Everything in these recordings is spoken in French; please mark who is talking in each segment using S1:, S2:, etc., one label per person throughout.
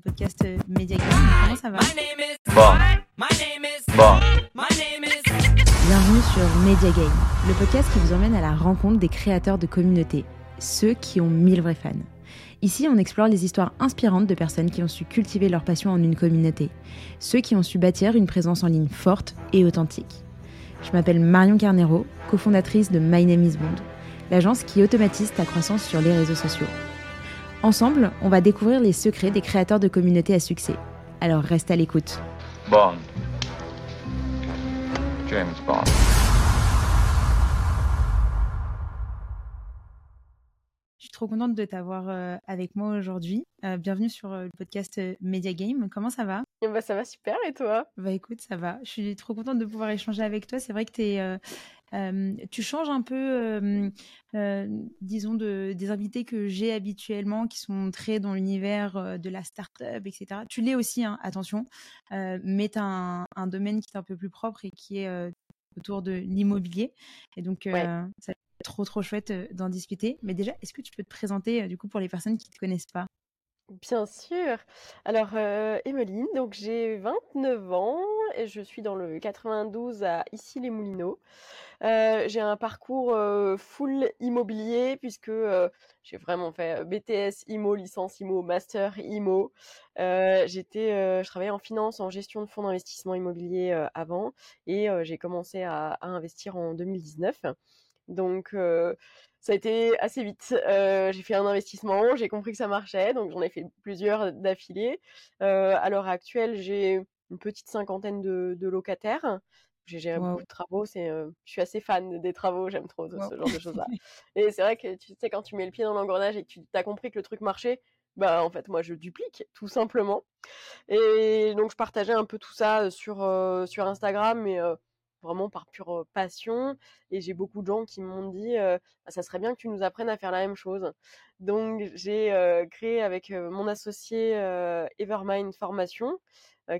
S1: podcast euh, Media Game. Comment ça va
S2: Bon. Bon.
S1: Bienvenue sur Media Game, le podcast qui vous emmène à la rencontre des créateurs de communautés, ceux qui ont mille vrais fans. Ici, on explore les histoires inspirantes de personnes qui ont su cultiver leur passion en une communauté, ceux qui ont su bâtir une présence en ligne forte et authentique. Je m'appelle Marion Carnero, cofondatrice de My Name is Bond, l'agence qui automatise ta croissance sur les réseaux sociaux. Ensemble, on va découvrir les secrets des créateurs de communautés à succès. Alors reste à l'écoute.
S2: Bond. James Bond.
S1: Je suis trop contente de t'avoir euh, avec moi aujourd'hui. Euh, bienvenue sur euh, le podcast Media Game. Comment ça va?
S3: Ben, ça va super et toi?
S1: Bah écoute, ça va. Je suis trop contente de pouvoir échanger avec toi. C'est vrai que t'es, euh, euh, tu changes un peu, euh, euh, disons, de, des invités que j'ai habituellement qui sont très dans l'univers euh, de la start-up, etc. Tu l'es aussi, hein, attention, euh, mais tu as un, un domaine qui est un peu plus propre et qui est autour de l'immobilier. Et donc,
S3: Ouais.
S1: ça va être trop, trop chouette d'en discuter. Mais déjà, est-ce que tu peux te présenter, du coup, pour les personnes qui ne te connaissent pas?
S3: Bien sûr. Alors, euh, Emeline, donc j'ai 29 ans et je suis dans le 92 à Issy-les-Moulineaux. Euh, j'ai un parcours euh, full immobilier puisque euh, j'ai vraiment fait BTS IMO, licence IMO, master IMO. J'étais, je travaillais en finance, en gestion de fonds d'investissement immobilier avant et j'ai commencé à, à investir en 2019. Donc, ça a été assez vite. Euh, j'ai fait un investissement, j'ai compris que ça marchait, donc j'en ai fait plusieurs d'affilée. Euh, à l'heure actuelle, j'ai une petite cinquantaine de, de locataires. J'ai géré
S1: Wow.
S3: beaucoup de travaux. C'est, euh, je suis assez fan des travaux, j'aime trop ce genre de choses-là. Et c'est vrai que tu sais, quand tu mets le pied dans l'engrenage et que tu as compris que le truc marchait, bah en fait, moi, je duplique, tout simplement. Et donc, je partageais un peu tout ça sur, sur Instagram, mais vraiment par pure passion. Et j'ai beaucoup de gens qui m'ont dit, Ah, ça serait bien que tu nous apprennes à faire la même chose. Donc, j'ai créé avec mon associé Evermind Formation,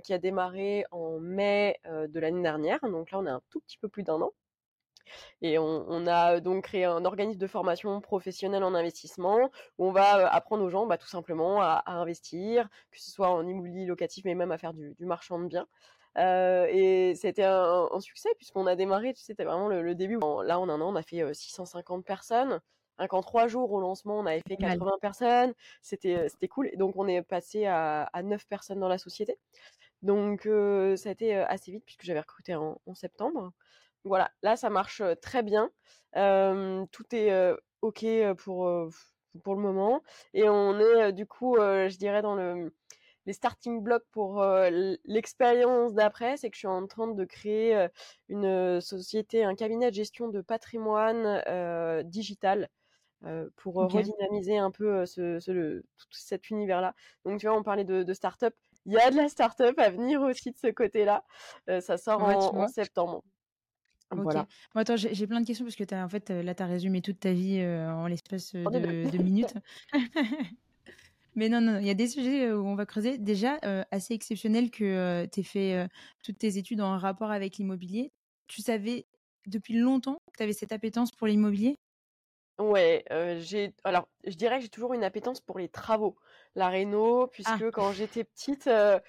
S3: qui a démarré en mai de l'année dernière. Donc là, on a un tout petit peu plus d'un an. Et on, a donc créé un organisme de formation professionnelle en investissement où on va apprendre aux gens bah, tout simplement à, investir, que ce soit en immobilier locatif, mais même à faire du marchand de biens. Euh, et c'était un, un succès puisqu'on a démarré, tu sais, c'était vraiment le, le début. En- là, en un an, on a fait euh, 650 personnes. Rien qu'en trois jours au lancement, on avait fait
S1: Pas mal.
S3: 80 personnes. C'était euh, c'était cool. Et donc, on est passé à, à 9 personnes dans la société. Donc, euh, ça a été euh, assez vite puisque j'avais recruté en, en septembre. Voilà, là, ça marche euh, très bien. Euh, tout est euh, OK euh, pour, euh, pour le moment. Et on est, euh, du coup, euh, je dirais, dans le, les starting blocks pour euh, l'expérience d'après. C'est que je suis en train de créer euh, une euh, société, un cabinet de gestion de patrimoine euh, digital euh, pour redynamiser un peu ce, ce- le- tout cet univers-là. Donc, tu vois, on parlait de, de start-up. Il y a de la start-up à venir aussi de ce côté-là. Ça sort
S1: Ouais,
S3: en, septembre.
S1: Ok.
S3: Voilà.
S1: Bon, attends, j'ai plein de questions parce que as, en fait, là, tu as résumé toute ta vie euh, en l'espace de, de minutes. Mais non, non, il y a des sujets euh, où on va creuser. Déjà, euh, assez exceptionnel que tu aies fait euh, toutes tes études en rapport avec l'immobilier. Tu savais depuis longtemps que tu avais cette appétence pour l'immobilier?
S3: Ouais, euh, j'ai alors je dirais que j'ai toujours une appétence pour les travaux, la réno,
S1: Ah,
S3: puisque quand j'étais petite, euh,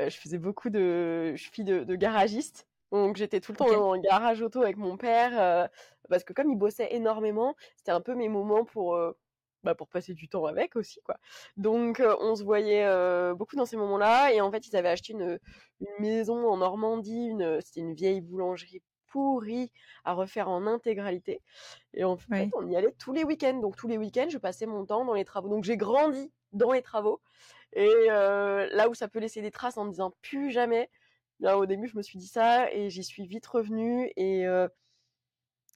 S3: euh, je faisais beaucoup de, je suis fille de, de garagiste, donc j'étais tout le temps le garage auto avec mon père, euh, parce que comme il bossait énormément, c'était un peu mes moments pour euh, bah, pour passer du temps avec aussi quoi. Donc euh, on se voyait euh, beaucoup dans ces moments-là, et en fait ils avaient acheté une, une maison en Normandie, une, c'était une vieille boulangerie pourrie à refaire en intégralité. Et en fait, on y allait tous les week-ends. Donc tous les week-ends, je passais mon temps dans les travaux. Donc j'ai grandi dans les travaux. Et euh, là où ça peut laisser des traces en me disant plus jamais, bien, au début, je me suis dit ça et j'y suis vite revenue. Et,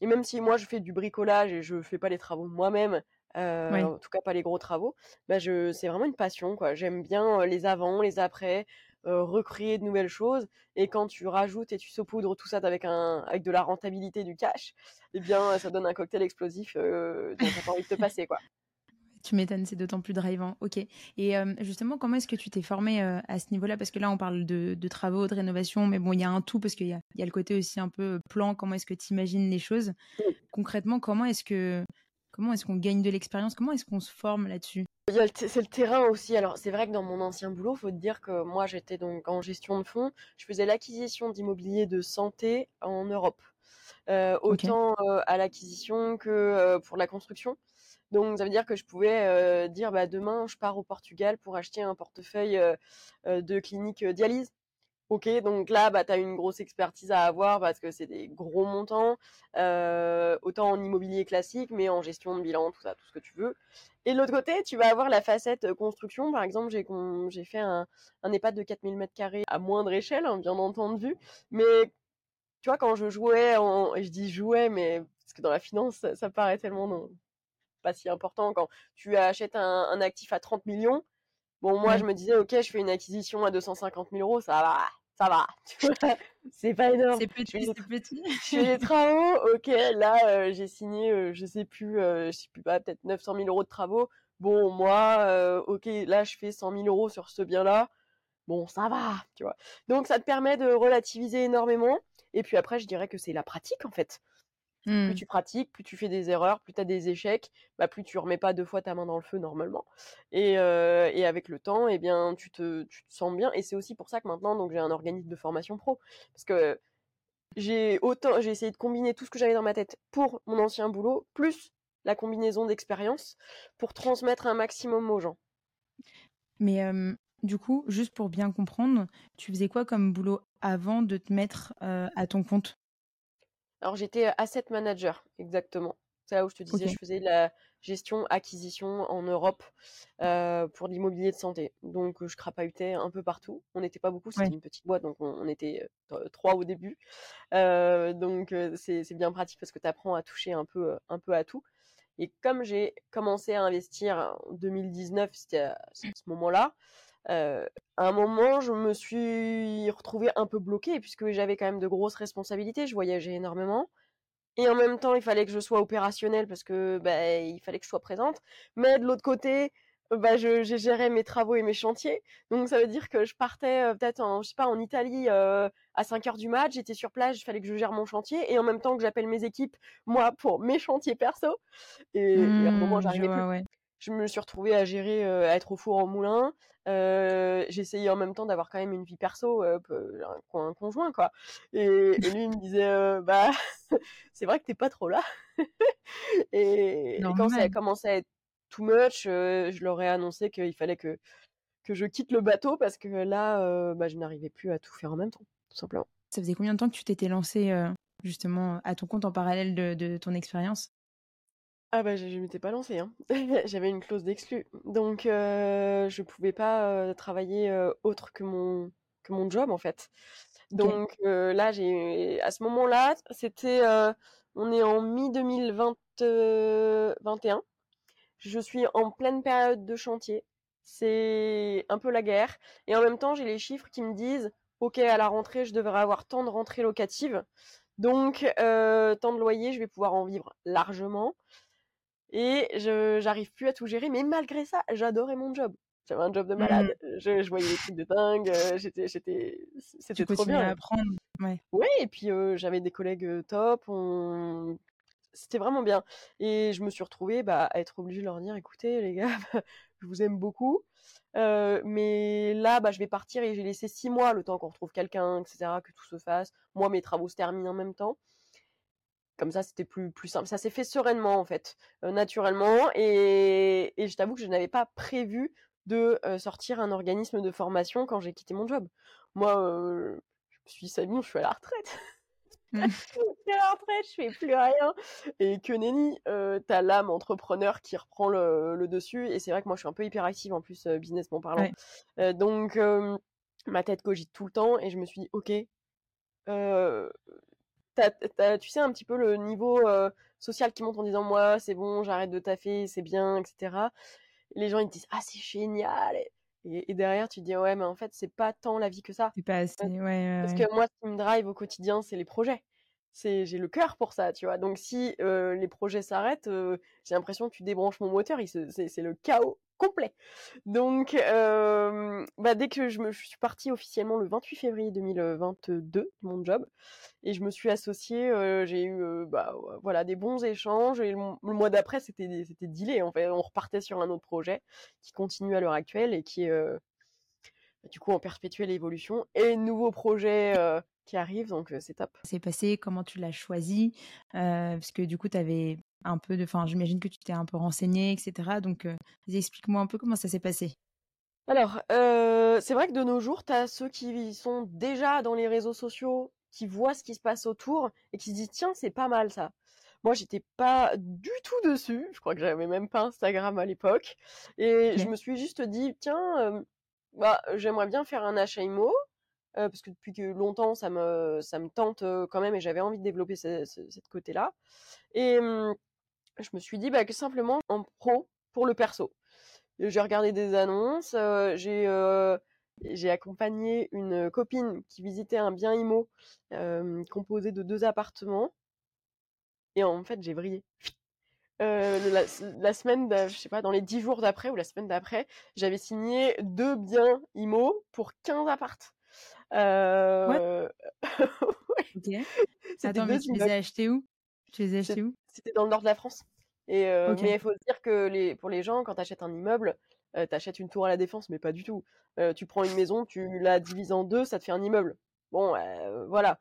S3: et même si moi, je fais du bricolage et je fais pas les travaux moi-même, euh, en tout cas pas les gros travaux, bah je, c'est vraiment une passion, quoi. J'aime bien euh, les avant, les après, euh, recréer de nouvelles choses. Et quand tu rajoutes et tu saupoudres tout ça avec, un, avec de la rentabilité, du cash, eh bien, ça donne un cocktail explosif euh, dont t'as pas envie de te passer, quoi.
S1: Tu m'étonnes, c'est d'autant plus drivant. Ok. Et euh, justement, comment est-ce que tu t'es formé euh, à ce niveau-là? Parce que là, on parle de, de travaux, de rénovation, mais bon, il y a un tout parce qu'il y a, y a le côté aussi un peu plan. Comment est-ce que tu imagines les choses? Concrètement, comment est-ce que Comment est-ce qu'on gagne de l'expérience? Comment est-ce qu'on se forme là-dessus?
S3: C'est le terrain aussi. Alors, c'est vrai que dans mon ancien boulot, faut te dire que moi, j'étais donc en gestion de fonds. Je faisais l'acquisition d'immobilier de santé en Europe. Euh, autant euh, à l'acquisition que euh, pour la construction. Donc ça veut dire que je pouvais dire bah, demain je pars au Portugal pour acheter un portefeuille de clinique dialyse. Ok, donc là, bah, tu as une grosse expertise à avoir parce que c'est des gros montants, autant en immobilier classique, mais en gestion de bilan, tout ça, tout ce que tu veux. Et de l'autre côté, tu vas avoir la facette construction. Par exemple, j'ai fait un, un EHPAD de 4000 m2 à moindre échelle, hein, bien entendu, mais tu vois, quand je jouais, en... je dis jouais, mais parce que dans la finance, ça, paraît tellement non, pas si important. Quand tu achètes un, actif à 30 millions, bon, moi, je me disais, ok, je fais une acquisition à 250 000 euros, ça va, ça va. c'est pas énorme.
S1: C'est petit, c'est petit.
S3: je fais des travaux, ok, là, euh, j'ai signé, euh, je sais plus, euh, je sais plus pas, peut-être 900 000 euros de travaux. Bon, moi, ok, là, je fais 100 000 euros sur ce bien-là. Bon, ça va, tu vois. Donc, ça te permet de relativiser énormément. Et puis après, je dirais que c'est la pratique en fait. Plus mmh. tu pratiques, plus tu fais des erreurs, plus tu as des échecs, bah, plus tu remets pas deux fois ta main dans le feu normalement. Et, euh, et avec le temps, eh bien, tu te, tu te sens bien. Et c'est aussi pour ça que maintenant, donc, j'ai un organisme de formation pro. Parce que j'ai autant, j'ai essayé de combiner tout ce que j'avais dans ma tête pour mon ancien boulot, plus la combinaison d'expérience pour transmettre un maximum aux gens.
S1: Mais du coup, juste pour bien comprendre, tu faisais quoi comme boulot avant de te mettre à ton compte?
S3: Alors j'étais asset manager, exactement. C'est là où je te disais, je faisais de la gestion, acquisition en Europe pour l'immobilier de santé. Donc je crapahutais un peu partout. On n'était pas beaucoup, c'était une petite boîte, donc on, était trois au début. donc c'est bien pratique parce que tu apprends à toucher un peu, un peu à tout. Et comme j'ai commencé à investir en 2019, c'était à ce moment-là, à un moment, je me suis retrouvée un peu bloquée puisque j'avais quand même de grosses responsabilités. Je voyageais énormément. Et en même temps, il fallait que je sois opérationnelle parce que bah, il fallait que je sois présente. Mais de l'autre côté, bah, je, gérais mes travaux et mes chantiers. Donc ça veut dire que je partais peut-être en, je sais pas, en Italie à 5 heures du match, j'étais sur place, il fallait que je gère mon chantier et en même temps que j'appelle mes équipes, moi, pour mes chantiers perso. Et, à un moment, mmh, j'arrivais plus je me suis retrouvée à gérer, à être au four au moulin. Euh, J'essayais en même temps d'avoir quand même une vie perso, un, conjoint quoi. Et, lui il me disait, bah, c'est vrai que t'es pas trop là. et, quand ça a commencé à être too much, je leur ai annoncé qu'il fallait que que je quitte le bateau parce que là, bah, je n'arrivais plus à tout faire en même temps, tout simplement.
S1: Ça faisait combien de temps que tu t'étais lancée justement à ton compte en parallèle de, de ton expérience?
S3: Ah bah je, je m'étais pas lancée, hein. J'avais une clause d'exclus. Donc euh, je pouvais pas euh, travailler euh, autre que mon que mon job en fait. Donc euh, là j'ai à ce moment-là, c'était on est en mi 2021. Je suis en pleine période de chantier. C'est un peu la guerre et en même temps, j'ai les chiffres qui me disent OK, à la rentrée, je devrais avoir tant de rentrées locatives. Donc, tant de loyers, je vais pouvoir en vivre largement. Et je j'arrive plus à tout gérer, mais malgré ça, j'adorais mon job. J'avais un job de malade. Mmh. Je, je, voyais des trucs de dingue. Euh, j'étais, j'étais, c'était trop bien.
S1: à apprendre. Ouais.
S3: Ouais. Et puis euh, j'avais des collègues top. On... C'était vraiment bien. Et je me suis retrouvée bah, à être obligée de leur dire, écoutez les gars, je vous aime beaucoup, euh, mais là, bah, je vais partir et j'ai laissé six mois le temps qu'on retrouve quelqu'un, etc., que tout se fasse. Moi, mes travaux se terminent en même temps. Comme ça, c'était plus, plus simple. Ça s'est fait sereinement, en fait, euh, naturellement. Et, et je t'avoue que je n'avais pas prévu de euh, sortir un organisme de formation quand j'ai quitté mon job. Moi, euh, je me suis dit, je suis à la retraite. Mmh. je suis à la retraite, je fais plus rien. Et que nenni, t'as l'âme entrepreneur qui reprend le, le dessus. Et c'est vrai que moi, je suis un peu hyperactive en plus, businessment parlant. donc, ma tête cogite tout le temps. Et je me suis dit, ok, tu sais un petit peu le niveau euh, social qui monte en disant moi c'est bon j'arrête de taffer c'est bien etc les gens ils te disent ah c'est génial et, derrière tu te dis ouais mais en fait c'est pas tant la vie que ça.
S1: C'est pas assez ouais,
S3: parce que moi ce qui me drive au quotidien c'est les projets. C'est j'ai le cœur pour ça tu vois. Donc si euh, les projets s'arrêtent euh, j'ai l'impression que tu débranches mon moteur c'est le chaos complet. Donc, euh, bah, dès que je, me, suis partie officiellement le 28 février 2022 de mon job, et je me suis associée, euh, j'ai eu euh, bah, voilà, des bons échanges, et le, mois d'après, c'était c'était en fait. On repartait sur un autre projet qui continue à l'heure actuelle et qui est du coup en perpétuelle évolution, et nouveau projet qui arrive, donc c'est top.
S1: C'est passé, comment tu l'as choisi Parce que du coup, tu avais un peu de. Enfin, j'imagine que tu t'es un peu renseigné, etc. Donc, explique-moi un peu comment ça s'est passé.
S3: Alors, c'est vrai que de nos jours, tu as ceux qui sont déjà dans les réseaux sociaux, qui voient ce qui se passe autour et qui se disent tiens, c'est pas mal ça. Moi, j'étais pas du tout dessus. Je crois que j'avais même pas Instagram à l'époque. Et je me suis juste dit tiens, bah, j'aimerais bien faire un achat IMO. parce que depuis longtemps ça me ça me tente quand même et j'avais envie de développer ce, cette côté là et mmh, je me suis dit bah, que simplement en pro pour le perso. J'ai regardé des annonces, j'ai j'ai accompagné une copine qui visitait un bien IMO composé de deux appartements. Et en fait, j'ai vrillé. La, la, semaine, je sais pas, dans les dix jours d'après ou la semaine d'après, j'avais signé deux biens IMO pour 15 appartes.
S1: Euh... ouais. Attends, mais tu les as achetés où? Tu les as achetés où?
S3: C'était dans le nord de la France. Et euh, mais il faut dire que les, pour les gens, quand tu achètes un immeuble, euh, tu achètes une tour à la défense, mais pas du tout. Euh, tu prends une maison, tu la divises en deux, ça te fait un immeuble. Bon, voilà.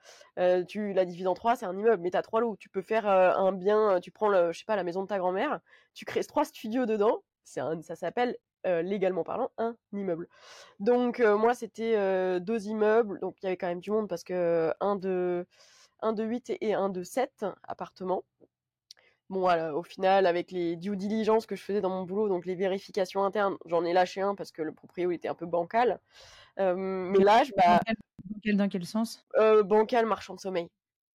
S3: tu la divises en trois, c'est un immeuble, mais tu as trois lots. Tu peux faire un bien, tu prends, le, je sais pas, la maison de ta grand-mère, tu crées trois studios dedans, c'est ça s'appelle légalement parlant, un immeuble. Donc moi c'était deux immeubles, donc il y avait quand même du monde parce que un de un de 8 et un de 7 appartements. Bon, au final, avec les due diligence que je faisais dans mon boulot, donc les vérifications internes, j'en ai lâché un parce que le proprio était un peu bancal. Euh, mais là, je, bah,
S1: bancal, dans quel sens?
S3: Euh, Bancal, marchand de sommeil.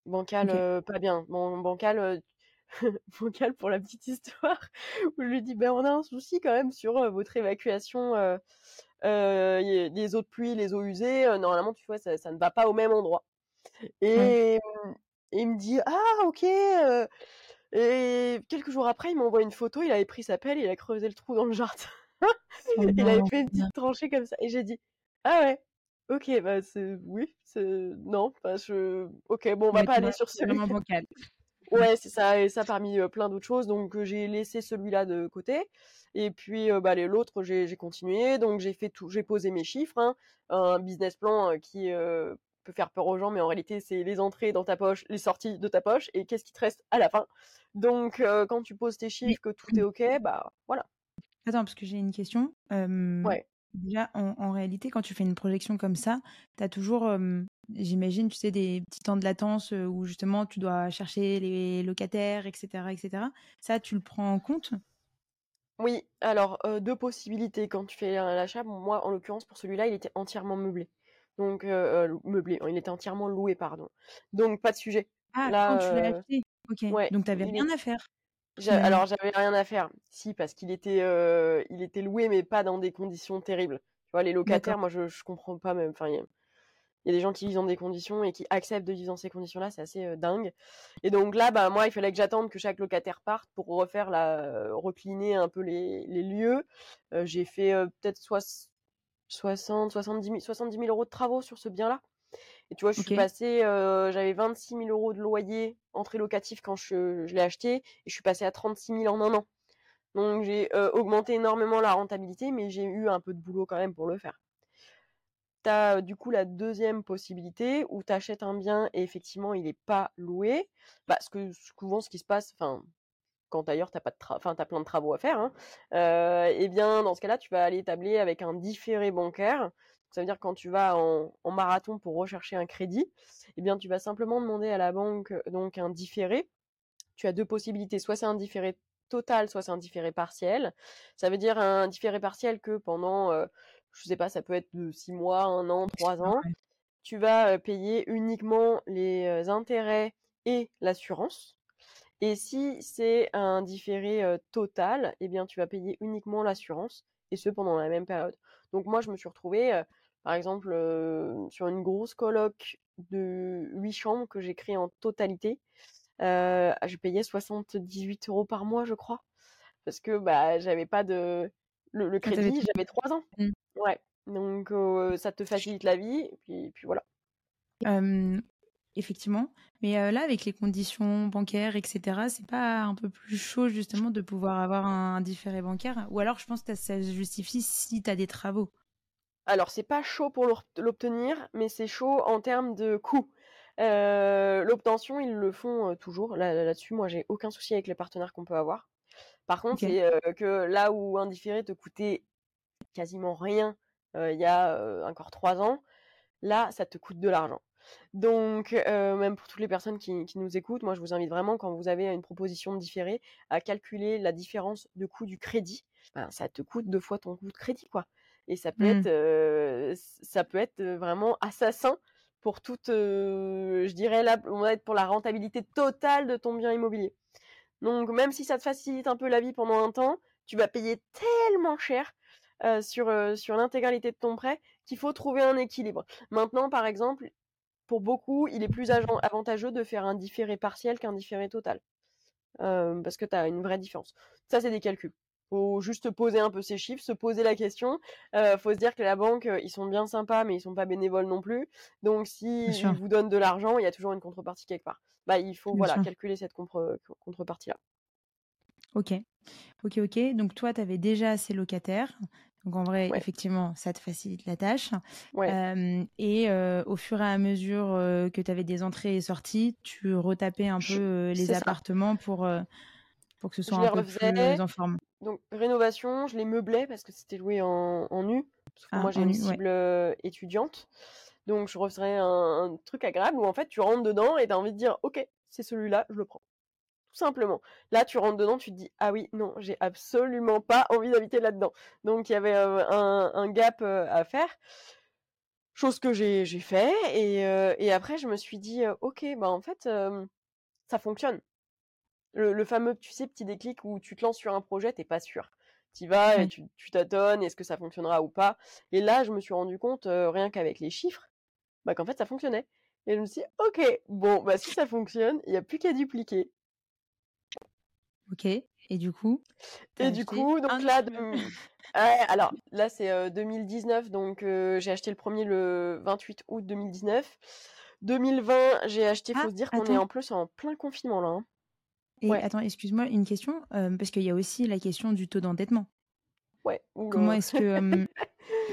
S3: Bancal, euh, pas bien. Bon, bancal, bancal pour la petite histoire, où je lui dis, ben on a un souci quand même sur votre évacuation, les eaux de pluie, les eaux usées. normalement, tu vois, ça, ça, ne va pas au même endroit. Et, et il me dit, ah ok et quelques jours après, il m'envoie une photo, il avait pris sa pelle, il a creusé le trou dans le jardin. Oh il avait fait une petite tranchée comme ça. Et j'ai dit, ah ouais, ok, bah c'est, oui, c'est, non, bah je, ok, bon, on va pas aller sur celui-là. Ouais, c'est ça, et ça parmi plein d'autres choses. Donc j'ai laissé celui-là de côté. Et puis bah, l'autre, j'ai continué. Donc j'ai fait tout, j'ai posé mes chiffres, hein. un business plan qui peut faire peur aux gens, mais en réalité, c'est les entrées dans ta poche, les sorties de ta poche, et qu'est-ce qui te reste à la fin. Donc, euh, quand tu poses tes chiffres, que tout est OK, bah voilà.
S1: Attends, parce que j'ai une question.
S3: ouais.
S1: Déjà, en, réalité, quand tu fais une projection comme ça, tu as toujours, j'imagine, tu sais, des petits temps de latence où justement tu dois chercher les locataires, etc., etc. Ça, tu le prends en compte?
S3: Oui, alors deux possibilités quand tu fais l'achat. moi, en l'occurrence, pour celui-là, il était entièrement meublé donc meublé, il était entièrement loué, pardon. Donc pas de sujet.
S1: Ah, quand tu l'as acheté. Ok. Ouais, donc t'avais rien à faire.
S3: Alors j'avais rien à faire. Si parce qu'il était, il était loué, mais pas dans des conditions terribles. Tu vois, les locataires, moi je, je comprends pas même. Enfin, il y, a des gens qui vivent dans des conditions et qui acceptent de vivre dans ces conditions-là, c'est assez dingue. Et donc là, bah moi, il fallait que j'attende que chaque locataire parte pour refaire la, recliner un peu les, les lieux. J'ai fait peut-être soit 60, 70 000, 70 000 euros de travaux sur ce bien-là. Et tu vois, je suis passée, euh, j'avais 26 000 euros de loyer entrée locatif quand je, je l'ai acheté, et je suis passée à 36 000 en un an. Donc j'ai euh, augmenté énormément la rentabilité, mais j'ai eu un peu de boulot quand même pour le faire. Tu as du coup la deuxième possibilité où tu achètes un bien et effectivement il n'est pas loué. Bah, ce que souvent ce qui se passe, enfin quand d'ailleurs t'as pas de enfin plein de travaux à faire, hein, euh, eh bien dans ce cas-là tu vas aller tabler avec un différé bancaire. Ça veut dire quand tu vas en, marathon pour rechercher un crédit, eh bien tu vas simplement demander à la banque donc un différé. Tu as deux possibilités, soit c'est un différé total, soit c'est un différé partiel. Ça veut dire un différé partiel que pendant, euh, je sais pas, ça peut être de six mois, un an, trois ans, tu vas euh, payer uniquement les intérêts et l'assurance. Et si c'est un différé total, eh bien tu vas payer uniquement l'assurance et ce pendant la même période. Donc moi je me suis retrouvée par exemple sur une grosse coloc de 8 chambres que j'ai créée en totalité. je payais 78 euros par mois je crois parce que bah j'avais pas de Le, le
S1: Ah,
S3: crédit, j'avais 3 ans.
S1: Mm.
S3: Ouais. Donc euh, ça te facilite la vie, et puis, puis voilà.
S1: Effectivement. Mais là, avec les conditions bancaires, etc., c'est pas un peu plus chaud justement de pouvoir avoir un différé bancaire? Ou alors, je pense que ça se justifie si tu as des travaux?
S3: Alors, c'est pas chaud pour l'obtenir, mais c'est chaud en termes de coût. Euh, L'obtention, ils le font euh, toujours. Là- Là-dessus, moi, j'ai aucun souci avec les partenaires qu'on peut avoir. Par contre, c'est euh, que là où un différé te coûtait quasiment rien euh, il y a encore trois ans, là, ça te coûte de l'argent. Donc, même pour toutes les personnes qui, qui nous écoutent, moi, je vous invite vraiment, quand vous avez une proposition de différé, à calculer la différence de coût du crédit. Ben, ça te coûte deux fois ton coût de crédit, quoi. Et ça peut
S1: Mm.
S3: être, euh, ça peut être vraiment assassin pour toute, euh, je dirais là, on va être pour la rentabilité totale de ton bien immobilier. Donc, même si ça te facilite un peu la vie pendant un temps, tu vas payer tellement cher euh, sur, sur l'intégralité de ton prêt qu'il faut trouver un équilibre. Maintenant, par exemple, pour beaucoup, il est plus avantageux de faire un différé partiel qu'un différé total. Euh, parce que tu as une vraie différence. Ça, c'est des calculs. Faut juste poser un peu ces chiffres, se poser la question. Euh, faut se dire que la banque, euh, ils sont bien sympas, mais ils sont pas bénévoles non plus. Donc, si ils vous donnent de l'argent, il y a toujours une contrepartie quelque part. Bah, il faut
S1: Bien
S3: voilà
S1: sûr.
S3: calculer cette contre- contrepartie-là.
S1: Ok. Ok, ok. Donc, toi, tu avais déjà assez locataires. Donc, en vrai,
S3: Ouais.
S1: effectivement, ça te facilite la tâche.
S3: Ouais.
S1: Euh, et euh, au fur et à mesure euh, que tu avais des entrées et sorties, tu retapais un peu euh, les
S3: ça.
S1: appartements pour, euh, pour que ce soit un peu
S3: refaisais.
S1: plus en forme.
S3: Donc, rénovation, je les meublais parce que c'était loué en, en nu. Parce que
S1: Ah,
S3: moi, j'ai une
S1: nu,
S3: cible euh, étudiante. Donc, je referais un, un truc agréable où en fait, tu rentres dedans et tu as envie de dire Ok, c'est celui-là, je le prends. Tout simplement. Là, tu rentres dedans, tu te dis Ah oui, non, j'ai absolument pas envie d'habiter là-dedans. Donc, il y avait euh, un, un gap euh, à faire. Chose que j'ai j'ai fait. Et, euh, et après, je me suis dit Ok, bah en fait, ça fonctionne. Le, le fameux, tu sais, petit déclic où tu te lances sur un projet, t'es pas sûr. Tu vas et
S1: Ouais.
S3: tu tu tâtonnes, est-ce que ça fonctionnera ou pas? Et là, je me suis rendu compte, euh, rien qu'avec les chiffres, bah, qu'en fait, ça fonctionnait. Et je me suis dit, ok, bon, bah, si ça fonctionne, il n'y a plus qu'à dupliquer.
S1: Ok. Et du coup,
S3: Et du coup, donc là,
S1: immeuble.
S3: de- Ouais, alors là, c'est euh, 2019, donc euh, j'ai acheté le premier le 28 août 2019. 2020, j'ai acheté, faut
S1: Ah,
S3: se dire qu'on est en plus en plein confinement là. hein.
S1: Et
S3: Ouais,
S1: attends, excuse-moi, une question, euh, parce qu'il y a aussi la question du taux d'endettement.
S3: ouais.
S1: Comment est-ce que... euh,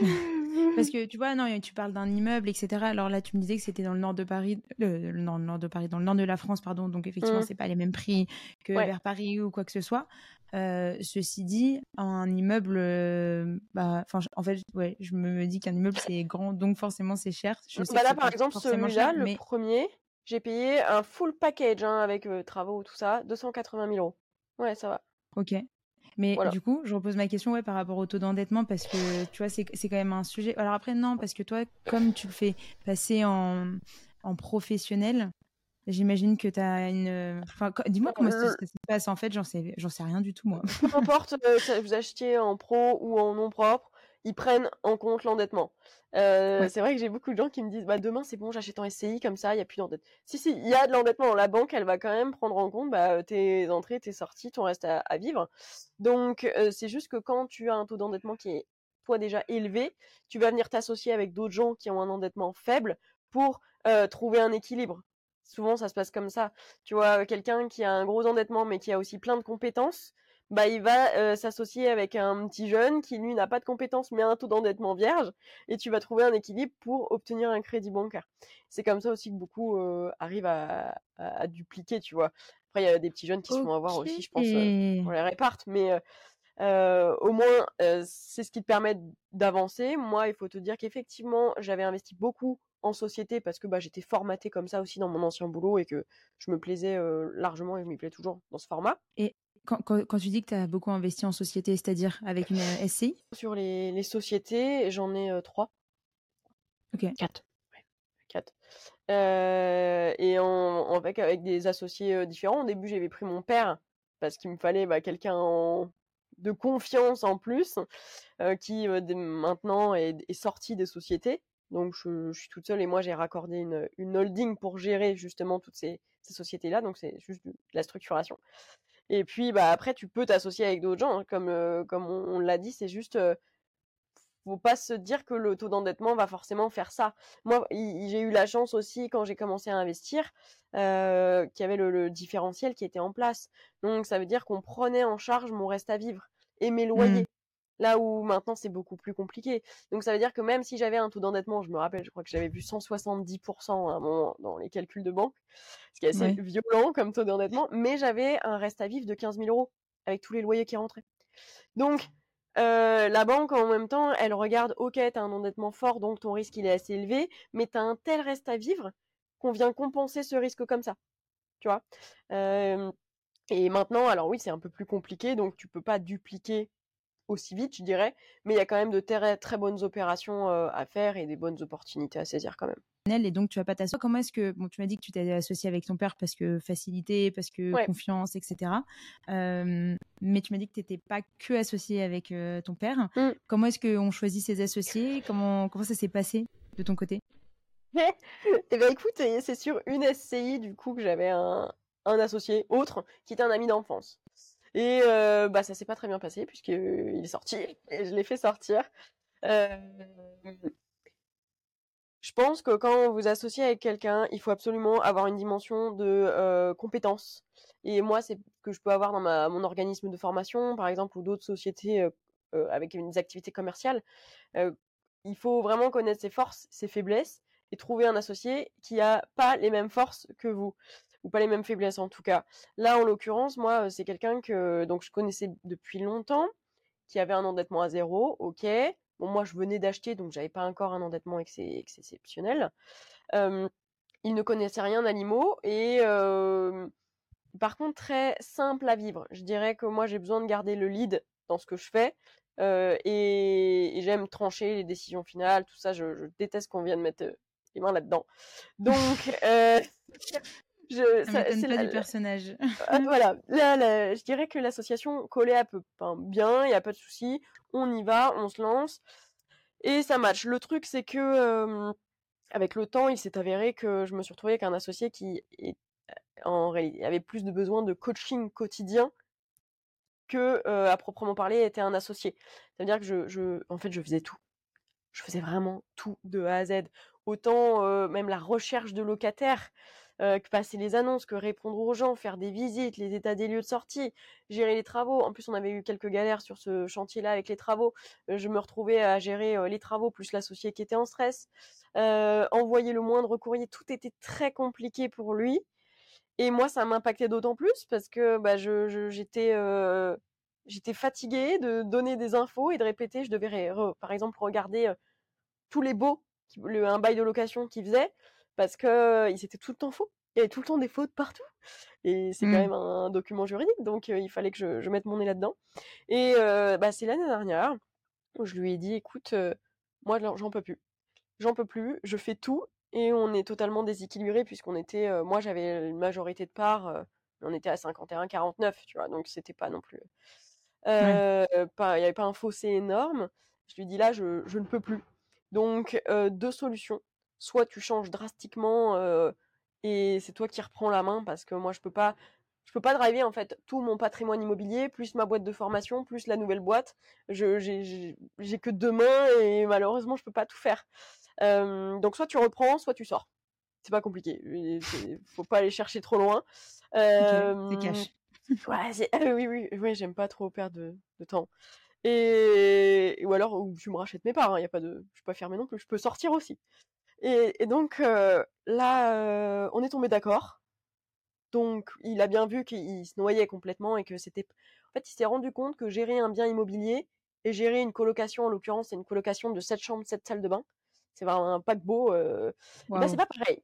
S1: Parce que tu vois, non, tu parles d'un immeuble, etc. Alors là, tu me disais que c'était dans le nord de Paris, euh, le nord, le nord de Paris, dans le nord de la France, pardon. Donc effectivement,
S3: Mm.
S1: c'est pas les mêmes prix que
S3: Ouais.
S1: vers Paris ou quoi que ce soit. Euh, ceci dit, un immeuble, euh, bah, en fait, ouais, je me dis qu'un immeuble c'est grand, donc forcément c'est cher. Je sais
S3: Bah là, par exemple, celui-là, le
S1: mais
S3: premier, j'ai payé un full package hein, avec euh, travaux, tout ça, 280 000 euros. Ouais, ça va.
S1: ok. Mais
S3: Voilà.
S1: du coup, je repose ma question ouais, par rapport au taux d'endettement parce que tu vois, c'est quand même un sujet. Alors après, non, parce que toi, comme tu le fais passer en, en professionnel, j'imagine que tu as une. Enfin, dis-moi comment ça,
S3: Le-
S1: ça se passe en fait, j'en sais, sais rien du tout, moi.
S3: peu importe euh, vous achetiez en pro ou en non propre, ils prennent en compte l'endettement. Euh,
S1: Ouais.
S3: C'est vrai que j'ai beaucoup de gens qui me disent bah demain c'est bon j'achète en SCI comme ça il y a plus d'endettement. Si si il y a de l'endettement la banque elle va quand même prendre en compte bah, tes entrées tes sorties ton reste à, à vivre. Donc euh, c'est juste que quand tu as un taux d'endettement qui est toi déjà élevé, tu vas venir t'associer avec d'autres gens qui ont un endettement faible pour euh, trouver un équilibre. Souvent ça se passe comme ça. Tu vois quelqu'un qui a un gros endettement mais qui a aussi plein de compétences bah, il va euh, s'associer avec un petit jeune qui, lui, n'a pas de compétences mais a un taux d'endettement vierge, et tu vas trouver un équilibre pour obtenir un crédit bancaire. C'est comme ça aussi que beaucoup euh, arrivent à, à, à dupliquer, tu vois. Après, il y a des petits jeunes qui se font avoir aussi, je pense, euh, pour les répartes, mais euh, au moins, c'est ce qui te permet d'avancer. Moi, il faut te dire qu'effectivement, j'avais investi beaucoup en société parce que bah, j'étais formatée comme ça aussi dans mon ancien boulot et que je me plaisais euh, largement et je m'y plais toujours dans ce format.
S1: Et quand, quand, quand tu dis que tu as beaucoup investi en société, c'est-à-dire avec une euh, SCI
S3: Sur les, les sociétés, j'en ai euh, trois.
S1: Ok.
S3: Quatre. Ouais, quatre. Euh, et en, en- avec, avec des associés euh, différents. Au début, j'avais pris mon père parce qu'il me fallait bah, quelqu'un en- de confiance en plus euh, qui euh, maintenant est, est sorti des sociétés. Donc je, je suis toute seule et moi j'ai raccordé une, une holding pour gérer justement toutes ces, ces sociétés-là. Donc c'est juste de la structuration. Et puis, bah, après, tu peux t'associer avec d'autres gens. hein, Comme, euh, comme on, on l'a dit, c'est juste, euh, faut pas se dire que le taux d'endettement va forcément faire ça. Moi, j'ai eu la chance aussi, quand j'ai commencé à investir, euh, qu'il y avait le, le différentiel qui était en place. Donc, ça veut dire qu'on prenait en charge mon reste à vivre et mes loyers. Là où maintenant, c'est beaucoup plus compliqué. Donc, ça veut dire que même si j'avais un taux d'endettement, je me rappelle, je crois que j'avais vu 170% à un moment dans les calculs de banque, ce qui est assez violent comme taux d'endettement, mais j'avais un reste à vivre de 15 000 euros avec tous les loyers qui rentraient. Donc, euh, la banque, en même temps, elle regarde, ok, t'as un endettement fort, donc ton risque il est assez élevé, mais t'as un tel reste à vivre qu'on vient compenser ce risque comme ça. Tu vois? Euh, Et maintenant, alors oui, c'est un peu plus compliqué, donc tu peux pas dupliquer aussi vite, je dirais, mais il y a quand même de très, très bonnes opérations à faire et des bonnes opportunités à saisir quand même.
S1: Et donc, tu vas pas t'associer. Comment est-ce que, bon, tu m'as dit que tu t'es associé avec ton père parce que facilité, parce que
S3: Ouais.
S1: confiance, etc. Euh, mais tu m'as dit que tu n'étais pas que associé avec euh, ton père.
S3: Mm.
S1: Comment est-ce qu'on choisit ses associés? Comment, comment ça s'est passé de ton côté?
S3: Eh ben écoute, c'est sur une SCI du coup que j'avais un, un associé autre qui était un ami d'enfance. Et euh, bah ça s'est pas très bien passé puisqu'il est sorti et je l'ai fait sortir. Euh, je pense que quand vous vous associez avec quelqu'un, il faut absolument avoir une dimension de euh, compétence. Et moi, c'est ce que je peux avoir dans mon organisme de formation, par exemple, ou d'autres sociétés euh, euh, avec des activités commerciales. Euh, il faut vraiment connaître ses forces, ses faiblesses, et trouver un associé qui a pas les mêmes forces que vous ou pas les mêmes faiblesses en tout cas. Là, en l'occurrence, moi, euh, c'est quelqu'un que donc je connaissais depuis longtemps, qui avait un endettement à zéro, ok. Bon, moi, je venais d'acheter, donc j'avais pas encore un endettement ex- ex- exceptionnel. Euh, il ne connaissait rien l'IMO et euh, par contre très simple à vivre. Je dirais que moi, j'ai besoin de garder le lead dans ce que je fais. euh, et, et j'aime trancher les décisions finales, tout ça. Je, je déteste qu'on vienne mettre euh, les mains là-dedans. Donc, euh, je,
S1: Ça
S3: c'est
S1: pas
S3: la-
S1: du personnage.
S3: ah, voilà, là, là, je dirais que l'association collait à peu enfin, bien, il n'y a pas de souci, on y va, on se lance, et ça match. Le truc, c'est que euh, avec le temps, il s'est avéré que je me suis retrouvée avec un associé qui est, en réalité, avait plus de besoin de coaching quotidien que, euh, à proprement parler, était un associé. Ça veut dire que je, je, en fait, je faisais tout. Je faisais vraiment tout de A à Z. Autant euh, même la recherche de locataires, euh, que passer les annonces, que répondre aux gens, faire des visites, les états des lieux de sortie, gérer les travaux. En plus, on avait eu quelques galères sur ce chantier-là avec les travaux. Euh, je me retrouvais à gérer euh, les travaux plus l'associé qui était en stress. Envoyer le moindre courrier, tout était très compliqué pour lui. Et moi, ça m'impactait d'autant plus parce que bah, je, j'étais j'étais fatiguée de donner des infos et de répéter. Je devais, par exemple, regarder tous les le, un bail de location qu'il faisait parce que euh, ils étaient tout le temps faux. Il y avait tout le temps des fautes partout. Et c'est quand même un, document juridique, donc il fallait que je, je mette mon nez là-dedans. Et bah, c'est l'année dernière où je lui ai dit, écoute, moi j'en peux plus. J'en peux plus, je fais tout et on est totalement déséquilibré puisqu'on était, euh, moi j'avais une majorité de parts, euh, on était à 51-49, tu vois, donc c'était pas non plus, euh, il y avait pas un fossé énorme. Je lui dis là, je, je ne peux plus. Donc deux solutions, soit tu changes drastiquement euh, et c'est toi qui reprends la main parce que moi je peux pas, je peux pas driver en fait tout mon patrimoine immobilier plus ma boîte de formation plus la nouvelle boîte. Je j'ai que deux mains et malheureusement je peux pas tout faire. Euh, donc soit tu reprends, soit tu sors. C'est pas compliqué. Faut pas aller chercher trop loin. Euh,
S1: c'est cash.
S3: Ouais, ah oui, oui, oui, j'aime pas trop perdre de, de temps. Et ou alors ou tu me rachètes mes parts, il y a pas de, je suis pas fermée non plus, je peux sortir aussi. Et, et donc euh, là, on est tombé d'accord. Donc il a bien vu qu'il se noyait complètement et que c'était, en fait, il s'est rendu compte que gérer un bien immobilier et gérer une colocation, en l'occurrence, c'est une colocation de 7 chambres, 7 salles de bain. C'est vraiment un paquebot. Euh, ben, c'est pas pareil.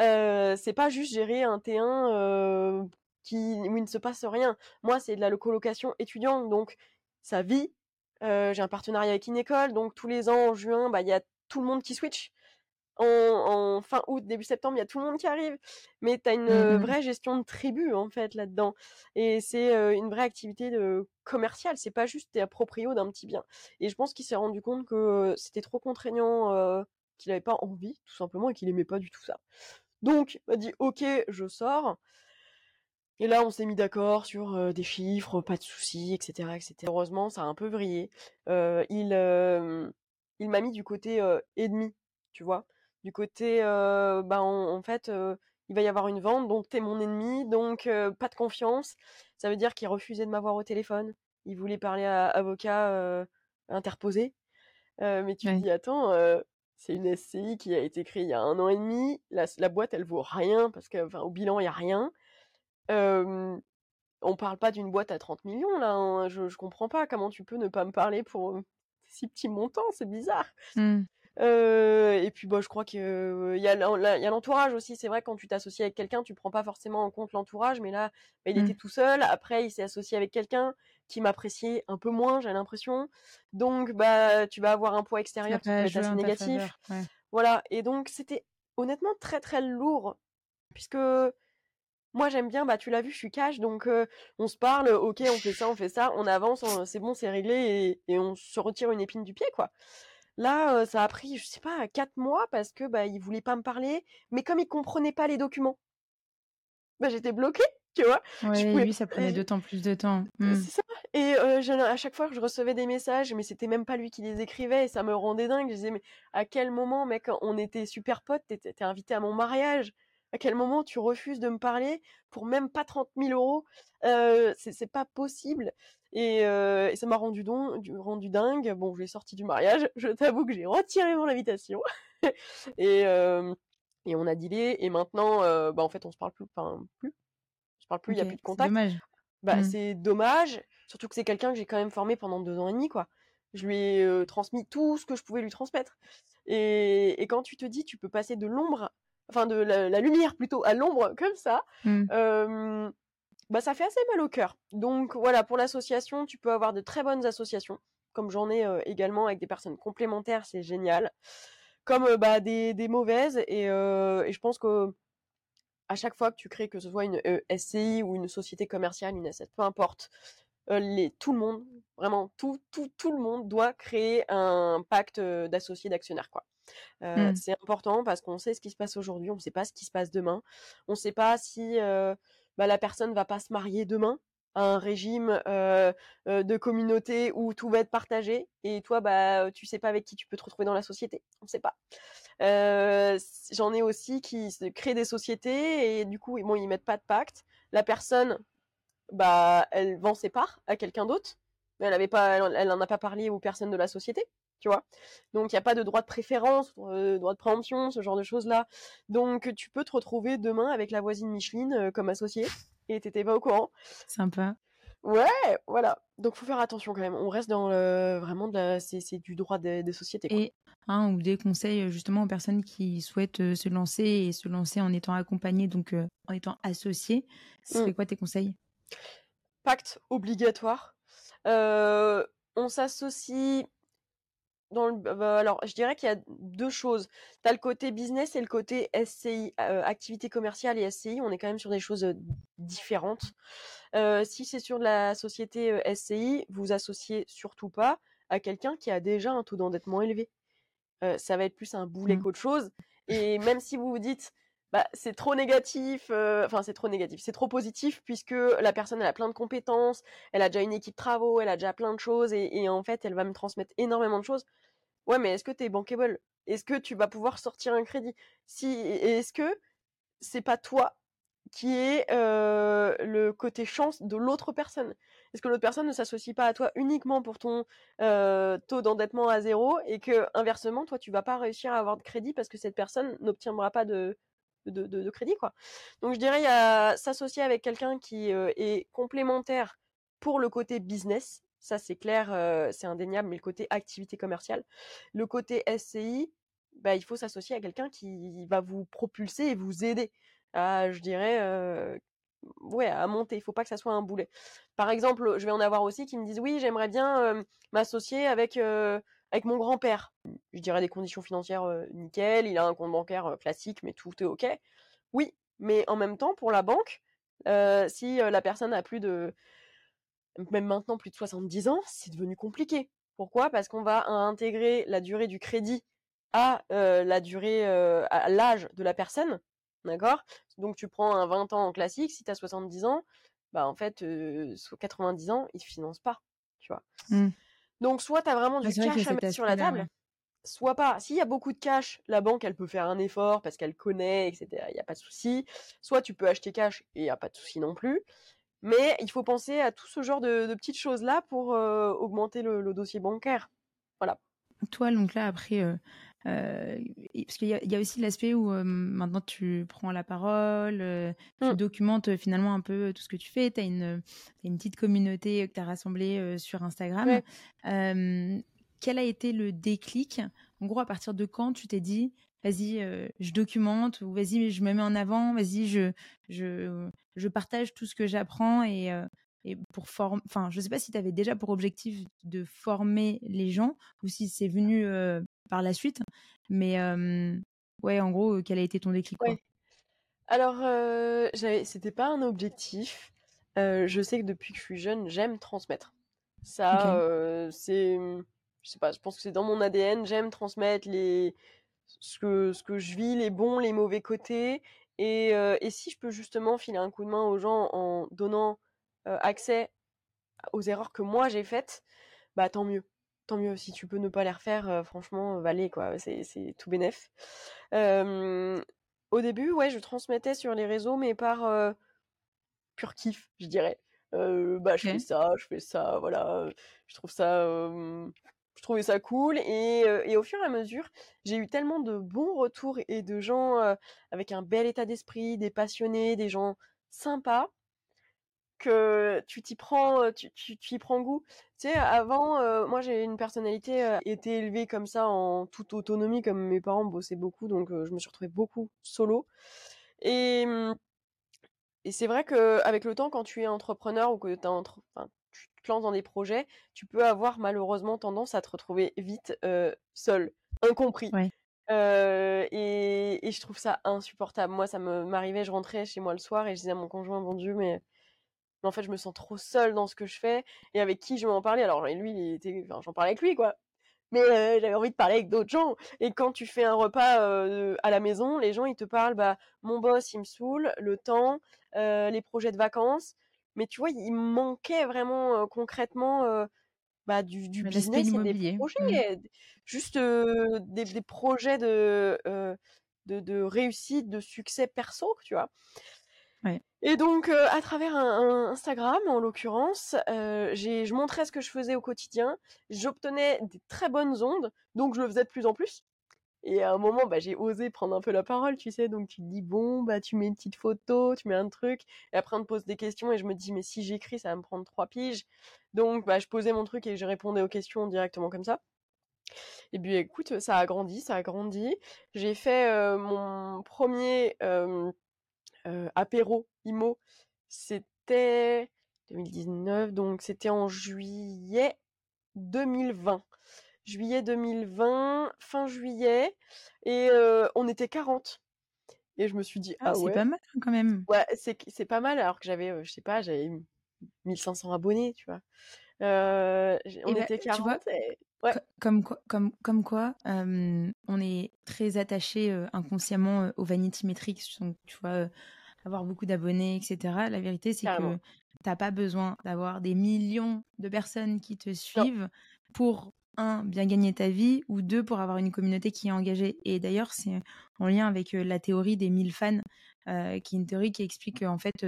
S3: Euh, c'est pas juste gérer un T1 euh, qui, où il ne se passe rien. Moi, c'est de la colocation étudiante, donc ça vit. J'ai un partenariat avec une école, donc tous les ans, en juin, bah, il y a tout le monde qui switch. En, en fin août, début septembre, il y a tout le monde qui arrive. Mais tu as une
S1: Mhm.
S3: vraie gestion de tribu, en fait, là-dedans. Et c'est euh, une vraie activité de commerciale. C'est pas juste t'es proprio d'un petit bien. Et je pense qu'il s'est rendu compte que euh, c'était trop contraignant, euh, qu'il avait pas envie, tout simplement, et qu'il aimait pas du tout ça. Donc, il m'a dit, ok, je sors. Et là, on s'est mis d'accord sur euh, des chiffres, pas de soucis, etc., etc. Heureusement, ça a un peu vrillé. Il il m'a mis du côté ennemi, tu vois, du côté, bah en, en fait, il va y avoir une vente, donc t'es mon ennemi, donc pas de confiance. Ça veut dire qu'il refusait de m'avoir au téléphone. Il voulait parler à avocat interposé. Mais tu te dis, attends, c'est une SCI qui a été créée il y a un an et demi. La, la boîte, elle vaut rien parce que, enfin, au bilan, il y a rien. Euh, on parle pas d'une boîte à 30 millions là. hein. Je, je comprends pas comment tu peux ne pas me parler pour si petits montants, c'est bizarre.
S1: Hmm.
S3: Euh, et puis bah je crois que euh, y a l'entourage aussi. C'est vrai quand tu t'associes avec quelqu'un, tu prends pas forcément en compte l'entourage, mais là bah, il
S1: Mm.
S3: était tout seul. Après il s'est associé avec quelqu'un qui m'appréciait un peu moins, j'ai l'impression. Donc bah tu vas avoir un poids extérieur qui peut être assez négatif.
S1: faveur. Ouais.
S3: Voilà. Et donc c'était honnêtement très très lourd puisque moi j'aime bien, bah tu l'as vu, je suis cash, donc euh, on se parle, ok, on fait ça, on fait ça, on avance, c'est bon, c'est réglé et, et on se retire une épine du pied, quoi. Là, euh, ça a pris, je sais pas, quatre mois parce que bah il voulait pas me parler, mais comme il comprenait pas les documents, bah j'étais bloquée, tu vois? Pouvais
S1: lui, ça prenait
S3: et-
S1: d'autant plus de temps. Hmm.
S3: c'est ça. Et euh, à chaque fois que je recevais des messages, mais c'était même pas lui qui les écrivait, et ça me rendait dingue. Je disais, mais à quel moment, mec, on était super potes, t'es t'es invité à mon mariage? À quel moment tu refuses de me parler pour même pas 30 000 euros? Euh, c'est pas possible. Et, euh, et ça m'a rendu, don, du- rendu dingue. Bon, je l'ai sorti du mariage. Je t'avoue que j'ai retiré mon invitation. et, euh, et on a dealé. Et maintenant, euh, bah, en fait, on se parle plus. Enfin, plus. Se parle plus, il y a plus de
S1: c'est
S3: contact.
S1: dommage.
S3: Bah,
S1: Mm.
S3: c'est dommage, surtout que c'est quelqu'un que j'ai quand même formé pendant deux ans et demi, quoi. Je lui ai transmis tout ce que je pouvais lui transmettre. Et, et quand tu te dis, tu peux passer de l'ombre, enfin de la, la lumière plutôt à l'ombre comme ça,
S1: Hmm.
S3: euh, bah ça fait assez mal au cœur. Donc voilà, pour l'association, tu peux avoir de très bonnes associations, comme j'en ai euh, également avec des personnes complémentaires, c'est génial. Comme euh, bah, des, des mauvaises, et, euh, et je pense que à chaque fois que tu crées, que ce soit une SCI ou une société commerciale, une asset, peu importe, les, tout le monde, vraiment tout, tout, tout le monde doit créer un pacte d'associés, d'actionnaires, quoi. Euh,
S1: Mm.
S3: C'est important parce qu'on sait ce qui se passe aujourd'hui, on ne sait pas ce qui se passe demain, on ne sait pas si euh, bah, la personne va pas se marier demain à un régime de communauté où tout va être partagé et toi bah tu sais pas avec qui tu peux te retrouver dans la société, on sait pas. J'en ai aussi qui créent des sociétés et du coup bon ils mettent pas de pacte. La personne bah elle vend ses parts à quelqu'un d'autre, mais elle avait pas, elle, elle a pas parlé aux personnes de la société, tu vois. Donc il y a pas de droit de préférence, euh, droit de préemption, ce genre de choses là. Donc tu peux te retrouver demain avec la voisine Micheline euh, comme associée et t'étais pas au courant.
S1: Sympa.
S3: Ouais, voilà. Donc faut faire attention quand même. On reste dans le, vraiment de la, c'est c'est du droit des, des sociétés. Quoi.
S1: Et un ou des conseils euh, justement aux personnes qui souhaitent euh, se lancer et se lancer en étant accompagnées, donc en étant associées. Ce serait
S3: Mm.
S1: quoi tes conseils?
S3: Pacte obligatoire. On s'associe dans le, bah, alors je dirais qu'il y a deux choses. Tu as le côté business et le côté SCI, euh, activité commerciale et SCI. On est quand même sur des choses différentes. Euh, si c'est sur de la société SCI, vous associez surtout pas à quelqu'un qui a déjà un taux d'endettement élevé. Ça va être plus un boulet
S1: Mm.
S3: qu'autre chose. Et même si vous vous dites, bah, c'est trop négatif, euh, enfin c'est trop négatif, c'est trop positif puisque la personne a plein de compétences, elle a déjà une équipe travaux, elle a déjà plein de choses et, en fait elle va me transmettre énormément de choses. Ouais, mais est-ce que t'es bankable? Est-ce que tu vas pouvoir sortir un crédit? Si, est-ce que c'est pas toi qui est euh, le côté chance de l'autre personne? Est-ce que l'autre personne ne s'associe pas à toi uniquement pour ton euh, taux d'endettement à zéro et que inversement toi tu vas pas réussir à avoir de crédit parce que cette personne n'obtiendra pas de de, crédit quoi. Donc je dirais il y a s'associer avec quelqu'un qui euh, est complémentaire pour le côté business, ça c'est clair, euh, c'est indéniable, mais le côté activité commerciale, le côté SCI, bah il faut s'associer à quelqu'un qui va vous propulser et vous aider à, je dirais, euh, ouais, à monter. Il faut pas que ça soit un boulet. Par exemple, je vais en avoir aussi qui me disent oui, j'aimerais bien m'associer avec avec mon grand-père. Je dirais des conditions financières euh, nickel, il a un compte bancaire classique, mais tout est ok. Oui, mais en même temps, pour la banque, si la personne a plus de, même maintenant plus de 70 ans, c'est devenu compliqué. Pourquoi? Parce qu'on va intégrer la durée du crédit à la durée, à l'âge de la personne. D'accord? Donc tu prends un 20 ans en classique, si tu as 70 ans, bah en fait, euh, 90 ans, ils ne financent pas, tu vois?
S1: Mm.
S3: Donc soit tu as vraiment
S1: Ah,
S3: du cash à mettre sur la table, soit pas. S'il y a beaucoup de cash, la banque, elle peut faire un effort parce qu'elle connaît, etc. Il n'y a pas de souci. Soit tu peux acheter cash et il n'y a pas de souci non plus. Mais il faut penser à tout ce genre de, de petites choses-là pour euh, augmenter le, le dossier bancaire.
S1: Toi, donc là, après, euh, euh, parce qu'il y, a- il y a aussi l'aspect où euh, maintenant tu prends la parole, euh, tu
S3: Mm.
S1: documentes finalement un peu tout ce que tu fais. Tu as une, petite communauté que tu as rassemblée sur Instagram.
S3: Ouais.
S1: Quel a été le déclic? En gros, à partir de quand tu t'es dit, vas-y, je documente, ou vas-y, je me mets en avant, vas-y, je, je, je partage tout ce que j'apprends et, et pour former. Enfin, je sais pas si tu avais déjà pour objectif de former les gens ou si c'est venu euh, par la suite, mais ouais, en gros, quel a été ton déclic quoi?
S3: Ouais. Alors, c'était pas un objectif. Je sais que depuis que je suis jeune, j'aime transmettre. Ça, c'est, je sais pas, je pense que c'est dans mon ADN. J'aime transmettre les, ce que, ce que je vis, les bons, les mauvais côtés. Et, euh, et si je peux justement filer un coup de main aux gens en donnant euh, accès aux erreurs que moi j'ai faites, bah tant mieux. Tant mieux. Si tu peux ne pas les refaire, franchement, valez quoi. C'est, c'est tout bénef. Au début, ouais, je transmettais sur les réseaux, mais par pur kiff, je dirais. Euh, bah, je fais ça, je fais ça, voilà. Je trouve ça, euh, je trouvais ça cool. Et, euh, et au fur et à mesure, j'ai eu tellement de bons retours et de gens avec un bel état d'esprit, des passionnés, des gens sympas, que tu t'y prends, euh, tu, tu, tu y prends goût. Tu sais, avant, euh, moi j'ai une personnalité euh, été élevée comme ça en toute autonomie, comme mes parents bossaient beaucoup, donc euh, je me suis retrouvée beaucoup solo. Et, et c'est vrai que avec le temps, quand tu es entrepreneur ou que t'as entre... enfin, tu te lances dans des projets, tu peux avoir malheureusement tendance à te retrouver vite seul, incompris.
S1: Ouais.
S3: Euh, et, et je trouve ça insupportable. Moi, ça me m'arrivait, je rentrais chez moi le soir et je disais à mon conjoint, bon Dieu, mais, mais en fait, je me sens trop seule dans ce que je fais et avec qui je vais en parler. Alors, lui, il était, enfin, j'en parlais avec lui, quoi. Mais euh, j'avais envie de parler avec d'autres gens. Et quand tu fais un repas euh, à la maison, les gens, ils te parlent, bah, mon boss, il me saoule, le temps, euh, les projets de vacances. Mais tu vois, il manquait vraiment concrètement bah, du, business et des projets.
S1: Mm.
S3: euh, Juste des, des projets de, de, de réussite, de succès perso, tu vois. Et donc, euh, à travers un, Instagram, en l'occurrence, euh, je montrais ce que je faisais au quotidien. J'obtenais des très bonnes ondes, donc je le faisais de plus en plus. Et à un moment, bah, j'ai osé prendre un peu la parole, tu sais. Donc tu te dis, bon, bah, tu mets une petite photo, tu mets un truc. Et après, on te pose des questions et je me dis, mais si j'écris, ça va me prendre trois piges. Donc, bah, je posais mon truc et je répondais aux questions directement comme ça. Et puis, écoute, ça a grandi, ça a grandi. J'ai fait euh, mon premier euh, apéro IMO. C'était 2019, donc c'était en juillet 2020 juillet 2020, fin juillet, et euh, on était 40. Et je me suis dit,
S1: Ah,
S3: ah,
S1: c'est pas mal quand même.
S3: ouais, c'est c'est pas mal, alors que j'avais, euh, je sais pas, j'avais 1500 abonnés, tu vois. Euh, on
S1: Et bah,
S3: était
S1: tu vois,
S3: 40 et... Ouais,
S1: Comme quoi, comme, comme quoi euh, on est très attaché euh, inconsciemment euh, aux vanity metrics, donc tu vois, euh, avoir beaucoup d'abonnés, etc. La vérité, c'est que t'as pas besoin d'avoir des millions de personnes qui te
S3: Non,
S1: suivent pour un bien gagner ta vie ou deux pour avoir une communauté qui est engagée. Et d'ailleurs, c'est en lien avec euh, la théorie des 1000 fans, qui est une théorie qui explique qu'en fait,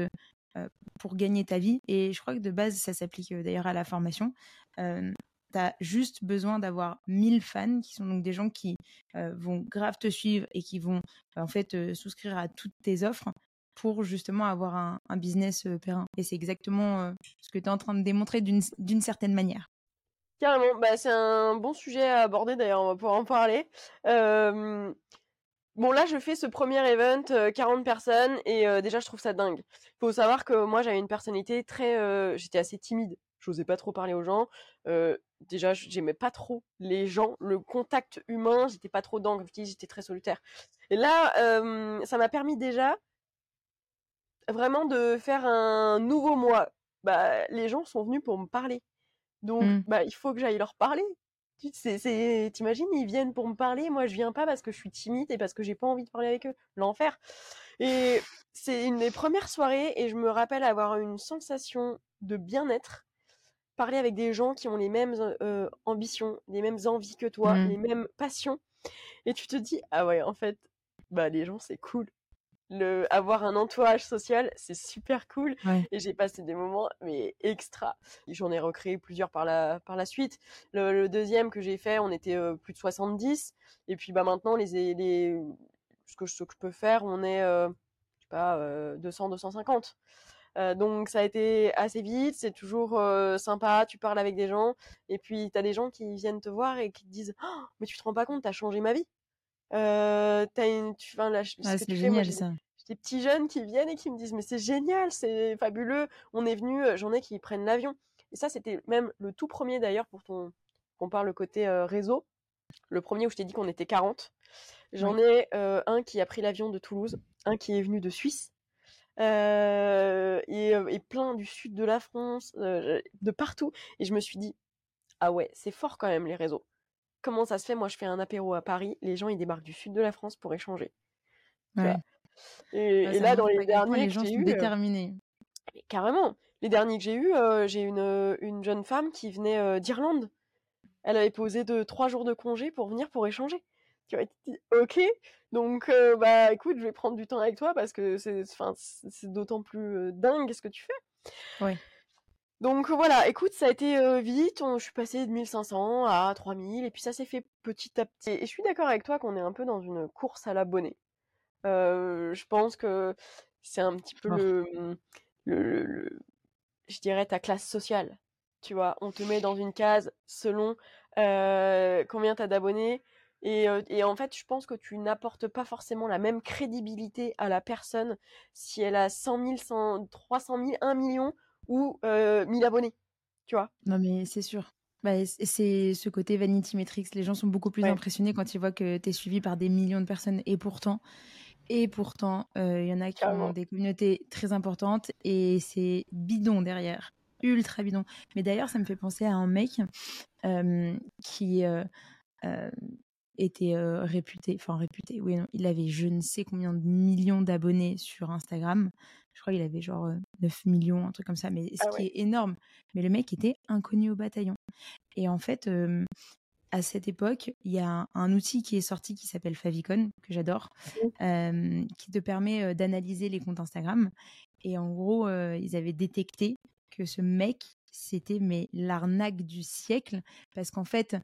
S1: pour gagner ta vie, et je crois que de base, ça s'applique d'ailleurs à la formation. Euh, T'as juste besoin d'avoir 1000 fans qui sont donc des gens qui euh, vont grave te suivre et qui vont euh, en fait euh, souscrire à toutes tes offres pour justement avoir un, business périn. Et c'est exactement ce que tu es en train de démontrer d'une certaine manière.
S3: carrément. Bah, c'est un bon sujet à aborder, d'ailleurs, on va pouvoir en parler. Bon, là, je fais ce premier event, euh, 40 personnes, et déjà, je trouve ça dingue. faut savoir que moi, j'avais une personnalité très... J'étais assez timide. J'osais pas trop parler aux gens. Euh, déjà, j'aimais pas trop les gens, le contact humain, j'étais pas trop dis, j'étais très solitaire. Et là, euh, ça m'a permis déjà vraiment de faire un nouveau moi. Bah, les gens sont venus pour me parler. Donc,
S1: Mm.
S3: bah, il faut que j'aille leur parler. Tu t'imagines, ils viennent pour me parler, moi je viens pas parce que je suis timide et parce que j'ai pas envie de parler avec eux. L'enfer. Et c'est une des premières soirées et je me rappelle avoir une sensation de bien-être, parler avec des gens qui ont les mêmes euh, ambitions, les mêmes envies que toi,
S1: Mmh.
S3: les mêmes passions. Et tu te dis, ah ouais, en fait, bah les gens c'est cool. Le, avoir un entourage social, c'est super cool.
S1: Ouais.
S3: Et j'ai passé des moments, mais extra. J'en ai recréé plusieurs par la, par la suite. Le, le deuxième que j'ai fait, on était euh, plus de 70. Et puis bah maintenant, les, les, ce, que, je- ce que je peux faire, on est, euh, je sais pas, euh, 200, 250. Euh, donc ça a été assez vite, c'est toujours euh, sympa, tu parles avec des gens, et puis t'as des gens qui viennent te voir et qui te disent oh, mais tu te rends pas compte, t'as changé ma vie. Euh, t'as une, tu, enfin, ce que fais, moi,
S1: génial
S3: j'ai
S1: ça.
S3: des petits jeunes qui viennent et qui me disent mais c'est génial, c'est fabuleux, on est venu, euh, j'en ai qui prennent l'avion. Et ça c'était même le tout premier d'ailleurs pour ton qu'on parle le côté euh, réseau. Le premier où je t'ai dit qu'on était 40. J'en ai euh, un qui a pris l'avion de Toulouse, un qui est venu de Suisse. Euh, et, euh, et plein du sud de la France, euh, de partout. Et je me suis dit, ah ouais, c'est fort quand même les réseaux. Comment ça se fait? Moi, je fais un apéro à Paris, les gens ils débarquent du sud de la France pour échanger.
S1: Ouais.
S3: Et,
S1: Ouais,
S3: et
S1: ça
S3: là, dans les derniers
S1: les
S3: que
S1: gens
S3: j'ai
S1: sont
S3: eus,
S1: déterminés.
S3: mais carrément, les derniers que j'ai euh, j'ai une, une jeune femme qui venait d'Irlande. Elle avait posé de trois jours de congé pour venir pour échanger. Tu te dis, ok, donc euh, bah écoute, je vais prendre du temps avec toi parce que c'est, enfin, c'est c'est d'autant plus euh, dingue ce que tu fais. Donc voilà, écoute, ça a été euh, vite, on- je suis passée de 1500 à 3000 et puis ça s'est fait petit à petit. Et je suis d'accord avec toi qu'on est un peu dans une course à l'abonné. Euh, je pense que c'est un petit peu le, le, le- le- je dirais ta classe sociale. Tu vois, on te met dans une case selon euh, combien tu as d'abonnés. Et, et en fait, je pense que tu n'apportes pas forcément la même crédibilité à la personne si elle a 100 000, 100, 300 000, 1 million ou euh, 1000 abonnés. Tu vois?
S1: Non, mais c'est sûr. Bah, c'est ce côté vanity metrics. Les gens sont beaucoup plus
S3: Ouais.
S1: impressionnés quand ils voient que tu es suivi par des millions de personnes. Et pourtant, et pourtant, euh, il y en a qui
S3: Carrément.
S1: ont des communautés très importantes et c'est bidon derrière. Ultra bidon. Mais d'ailleurs, ça me fait penser à un mec euh, qui euh, était euh, réputé, enfin réputé, oui, non, il avait je ne sais combien de millions d'abonnés sur Instagram. Je crois qu'il avait genre euh, 9 millions, un truc comme ça, mais ce
S3: Ah
S1: qui est énorme. Mais le mec était inconnu au bataillon. Et en fait, euh, à cette époque, il y a un, un outil qui est sorti qui s'appelle Favicon, que j'adore, qui te permet d'analyser les comptes Instagram. Et en gros, ils avaient détecté que ce mec, c'était mais l'arnaque du siècle, parce qu'en fait,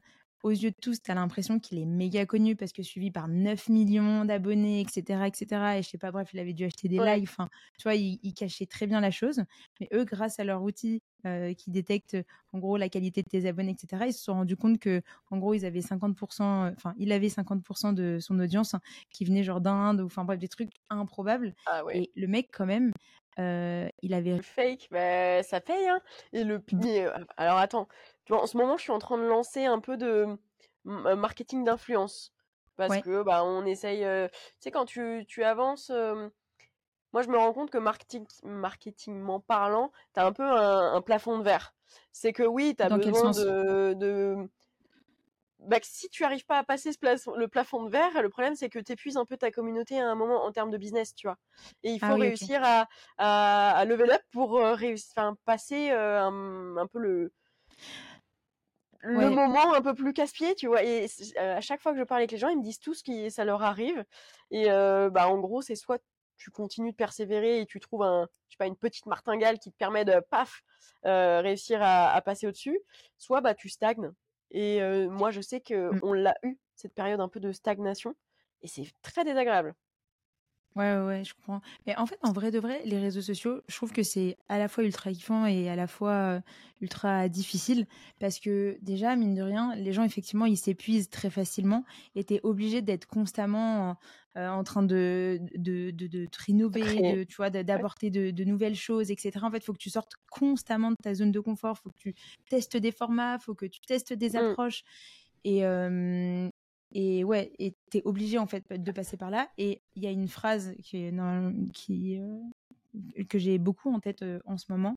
S1: aux yeux de tous, tu as l'impression qu'il est méga connu parce que suivi par 9 millions d'abonnés, etc., etc. Et je sais pas, bref, il avait dû acheter des
S3: Ouais.
S1: lives. Enfin, tu vois, il, il cachait très bien la chose. Mais eux, grâce à leur outil euh, qui détecte en gros la qualité de tes abonnés, etc., ils se sont rendus compte que, en gros, ils avaient 50%, enfin, il avait 50% de son audience hein, qui venait genre d'Inde, ou enfin bref, des trucs improbables.
S3: Ah ouais.
S1: Et le mec, quand même, euh, il avait
S3: Le fake, bah, ça paye, hein. Et le
S1: Mmh.
S3: euh, alors attends, tu vois, en ce moment, je suis en train de lancer un peu de euh, marketing d'influence. Parce
S1: Ouais.
S3: que, bah, on essaye, euh, tu sais, quand tu, tu avances, euh, moi, je me rends compte que marketing, marketingment parlant, t'as un peu un, un plafond de verre. C'est que oui, t'as besoin de, de, bah, si tu arrives pas à passer ce plafond- le plafond de verre, le problème c'est que tu épuises un peu ta communauté à un moment en termes de business, tu vois. Et il faut
S1: Ah oui, ok.
S3: réussir à, à, à level up pour euh, réussir, passer euh, un, un peu le le
S1: Ouais.
S3: moment un peu plus casse-pied, tu vois. Et euh, à chaque fois que je parle avec les gens, ils me disent tout ce qui ça leur arrive. Et euh, bah en gros, c'est soit tu continues de persévérer et tu trouves un, je sais pas, une petite martingale qui te permet de paf euh, réussir à, à passer au-dessus, soit bah tu stagnes. Et euh, moi, je sais que
S1: Mm.
S3: on l'a eu cette période un peu de stagnation et c'est très désagréable.
S1: Ouais, ouais, ouais, je comprends. Mais en fait, en vrai de vrai, les réseaux sociaux, je trouve que c'est à la fois ultra kiffant et à la fois euh, ultra difficile parce que déjà, mine de rien, les gens, effectivement, ils s'épuisent très facilement et t'es obligé d'être constamment euh, en train de, de, de, de te rénover, de, tu vois, d'apporter de, de nouvelles choses, etc. En fait, il faut que tu sortes constamment de ta zone de confort, faut que tu testes des formats, faut que tu testes des
S3: Mm.
S1: approches. Et, euh, et ouais, et t'es obligé en fait de passer par là. Et il y a une phrase qui qui, euh, que j'ai beaucoup en tête euh, en ce moment,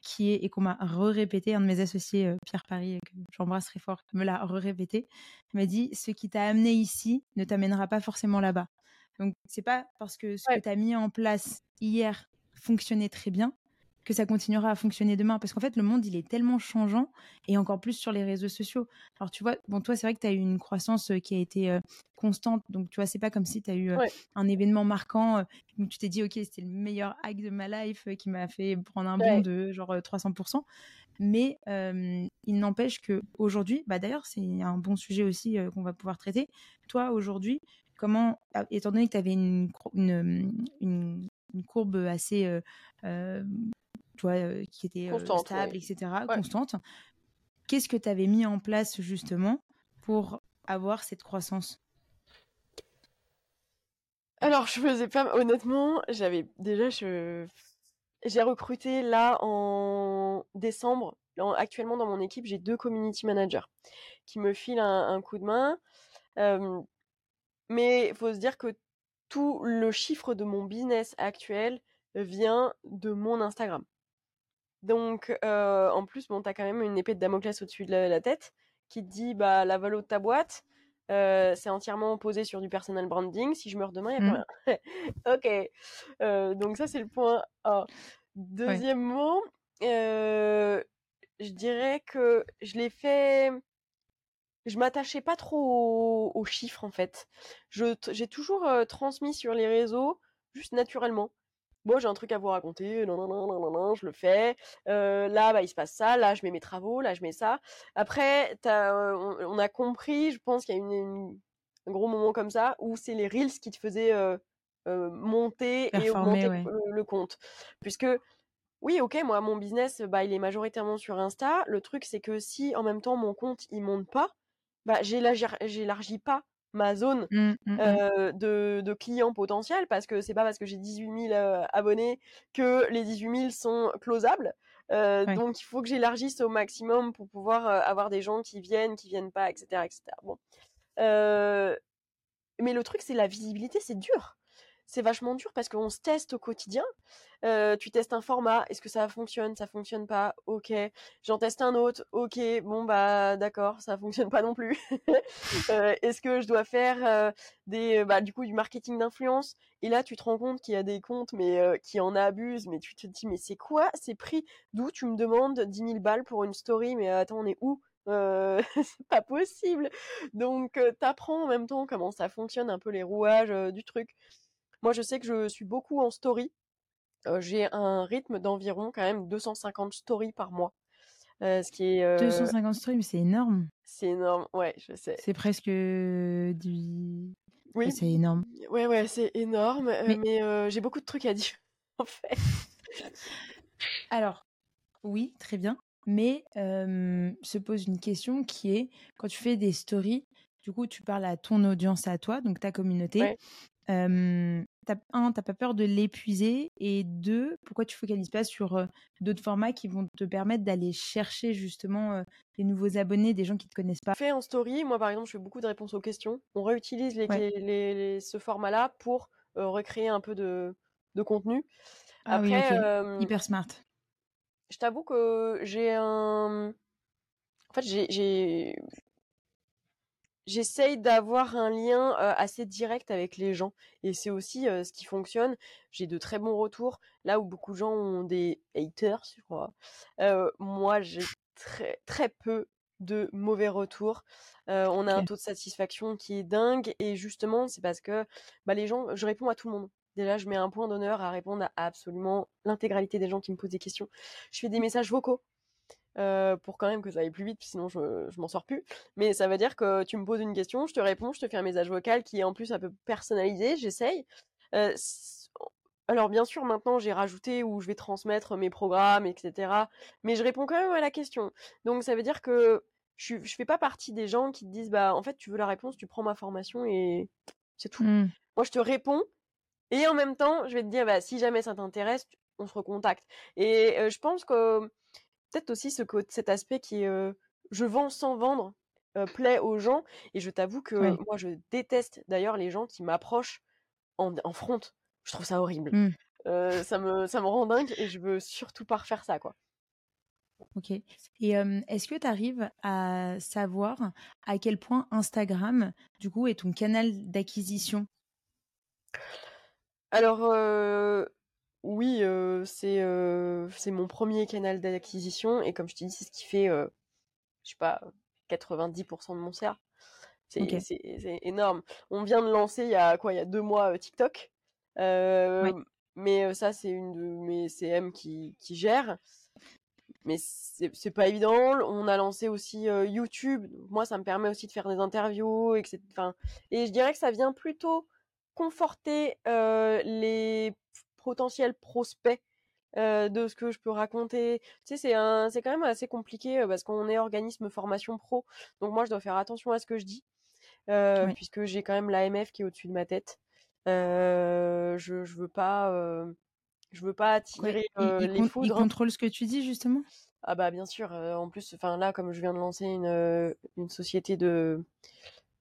S1: qui est, et qu'on m'a re-répété, un de mes associés, euh, Pierre Paris, que j'embrasse très fort, me l'a re-répété. Il m'a dit Ce qui t'a amené ici ne t'amènera pas forcément là-bas. Donc, c'est pas parce que ce que tu as mis en place hier fonctionnait très bien que ça continuera à fonctionner demain. Parce qu'en fait, le monde, il est tellement changeant et encore plus sur les réseaux sociaux. Alors, tu vois, bon, toi, c'est vrai que tu as eu une croissance euh, qui a été euh, constante. Donc, tu vois, c'est pas comme si tu as eu euh, un événement marquant où tu t'es dit, OK, c'était le meilleur hack de ma life qui m'a fait prendre un bond de genre 300%. Mais il n'empêche que aujourd'hui, bah d'ailleurs, c'est un bon sujet aussi qu'on va pouvoir traiter. Toi, aujourd'hui, comment, étant donné que tu avais une, une, une, courbe assez qui était stable, etc., constante. Qu'est-ce que tu avais mis en place justement pour avoir cette croissance?
S3: Alors, je faisais pas, honnêtement, j'avais déjà, je... j'ai recruté là en décembre. Actuellement, dans mon équipe, j'ai deux community managers qui me filent un, coup de main. mais il faut se dire que tout le chiffre de mon business actuel vient de mon Instagram. Donc, en plus, bon, t'as quand même une épée de Damoclès au-dessus de la, tête qui te dit, bah, la valeur de ta boîte, c'est entièrement posé sur du personal branding. Si je meurs demain, il n'y a pas mmh. rien. ok. donc ça, c'est le point A. Deuxièmement, je dirais que je l'ai fait... Je m'attachais pas trop aux, chiffres, en fait. J'ai toujours transmis sur les réseaux, juste naturellement moi j'ai un truc à vous raconter, non, non, non, non, non, je le fais. là, bah, il se passe ça, là, je mets mes travaux, là, je mets ça. Après, on, a compris, je pense qu'il y a une, un gros moment comme ça où c'est les Reels qui te faisaient monter et augmenter le, compte. Puisque, oui, ok, moi, mon business, bah, il est majoritairement sur Insta. Le truc, c'est que si en même temps mon compte, il monte pas, bah, j'élargis pas ma zone mmh, mmh, mmh. de, clients potentiels parce que c'est pas parce que j'ai 18 000 abonnés que les 18 000 sont closables. Donc il faut que j'élargisse au maximum pour pouvoir avoir des gens qui viennent, qui viennent pas, etc. etc. Bon. mais le truc, c'est la visibilité, c'est dur c'est vachement dur parce qu'on se teste au quotidien. tu testes un format, est-ce que ça fonctionne, ça fonctionne pas, ok. J'en teste un autre, ok, bon bah d'accord, ça fonctionne pas non plus. est-ce que je dois faire des, bah, du coup du marketing d'influence? Et là tu te rends compte qu'il y a des comptes mais qui en abusent, mais tu te dis mais c'est quoi ces prix? D'où tu me demandes 10 000 balles pour une story, mais attends on est où? C'est pas possible. Donc, t'apprends en même temps comment ça fonctionne un peu les rouages du truc. Moi, je sais que je suis beaucoup en story. j'ai un rythme d'environ quand même 250 stories par mois. ce qui est
S1: 250 stories, mais c'est énorme.
S3: C'est énorme, ouais, je sais.
S1: C'est presque du. Oui. C'est énorme.
S3: Ouais, ouais, c'est énorme. Mais, j'ai beaucoup de trucs à dire, en fait.
S1: Alors, oui, très bien. Mais se pose une question qui est quand tu fais des stories, du coup, tu parles à ton audience, à toi, donc ta communauté un, t'as pas peur de l'épuiser et deux, pourquoi tu focalises pas sur d'autres formats qui vont te permettre d'aller chercher justement des nouveaux abonnés, des gens qui te connaissent pas?
S3: Fait en story, moi par exemple, je fais beaucoup de réponses aux questions. On réutilise les, ce format-là pour recréer un peu de, contenu.
S1: Ah Après, hyper smart.
S3: Je t'avoue que j'ai un. En fait, j'ai j'essaye d'avoir un lien assez direct avec les gens et c'est aussi ce qui fonctionne. J'ai de très bons retours là où beaucoup de gens ont des haters, je crois. moi, j'ai très très peu de mauvais retours. on a un taux de satisfaction qui est dingue et justement c'est parce que bah, les gens, je réponds à tout le monde. Déjà, je mets un point d'honneur à répondre à absolument l'intégralité des gens qui me posent des questions. Je fais des messages vocaux pour quand même que ça aille plus vite, sinon je, je m'en sors plus. Mais ça veut dire que tu me poses une question, je te réponds, je te fais un message vocal qui est en plus un peu personnalisé, j'essaye. alors bien sûr, maintenant j'ai rajouté où je vais transmettre mes programmes, etc. Mais je réponds quand même à la question. Donc ça veut dire que je, je fais pas partie des gens qui te disent bah en fait tu veux la réponse, tu prends ma formation et c'est tout. Mmh. Moi je te réponds et en même temps je vais te dire bah si jamais ça t'intéresse, on se recontacte. Et je pense que peut-être aussi ce, cet aspect qui est je vends sans vendre plaît aux gens. Et je t'avoue que moi, je déteste d'ailleurs les gens qui m'approchent en, en, front. Je trouve ça horrible. Mmh. ça, me, ça me rend dingue et je veux surtout pas refaire ça, quoi.
S1: Ok. Et euh, est-ce que tu arrives à savoir à quel point Instagram, du coup, est ton canal d'acquisition?
S3: Alors, euh, oui, c'est c'est mon premier canal d'acquisition et comme je te dis, c'est ce qui fait, je sais pas, 90% de mon CA. C'est c'est énorme. On vient de lancer il y a quoi, il y a deux mois TikTok. Mais ça, c'est une de mes CM qui, qui gère mais c'est pas évident. On a lancé aussi YouTube. Moi, ça me permet aussi de faire des interviews, etc. Enfin, et je dirais que ça vient plutôt conforter les potentiels prospects de ce que je peux raconter. Tu sais, c'est un, c'est quand même assez compliqué parce qu'on est organisme formation pro. Donc moi, je dois faire attention à ce que je dis, puisque j'ai quand même l'AMF qui est au-dessus de ma tête. je, je veux pas je veux pas attirer les foudres.
S1: Il contrôle ce que tu dis justement?
S3: Ah bah bien sûr. en plus, enfin là, comme je viens de lancer une, une société de,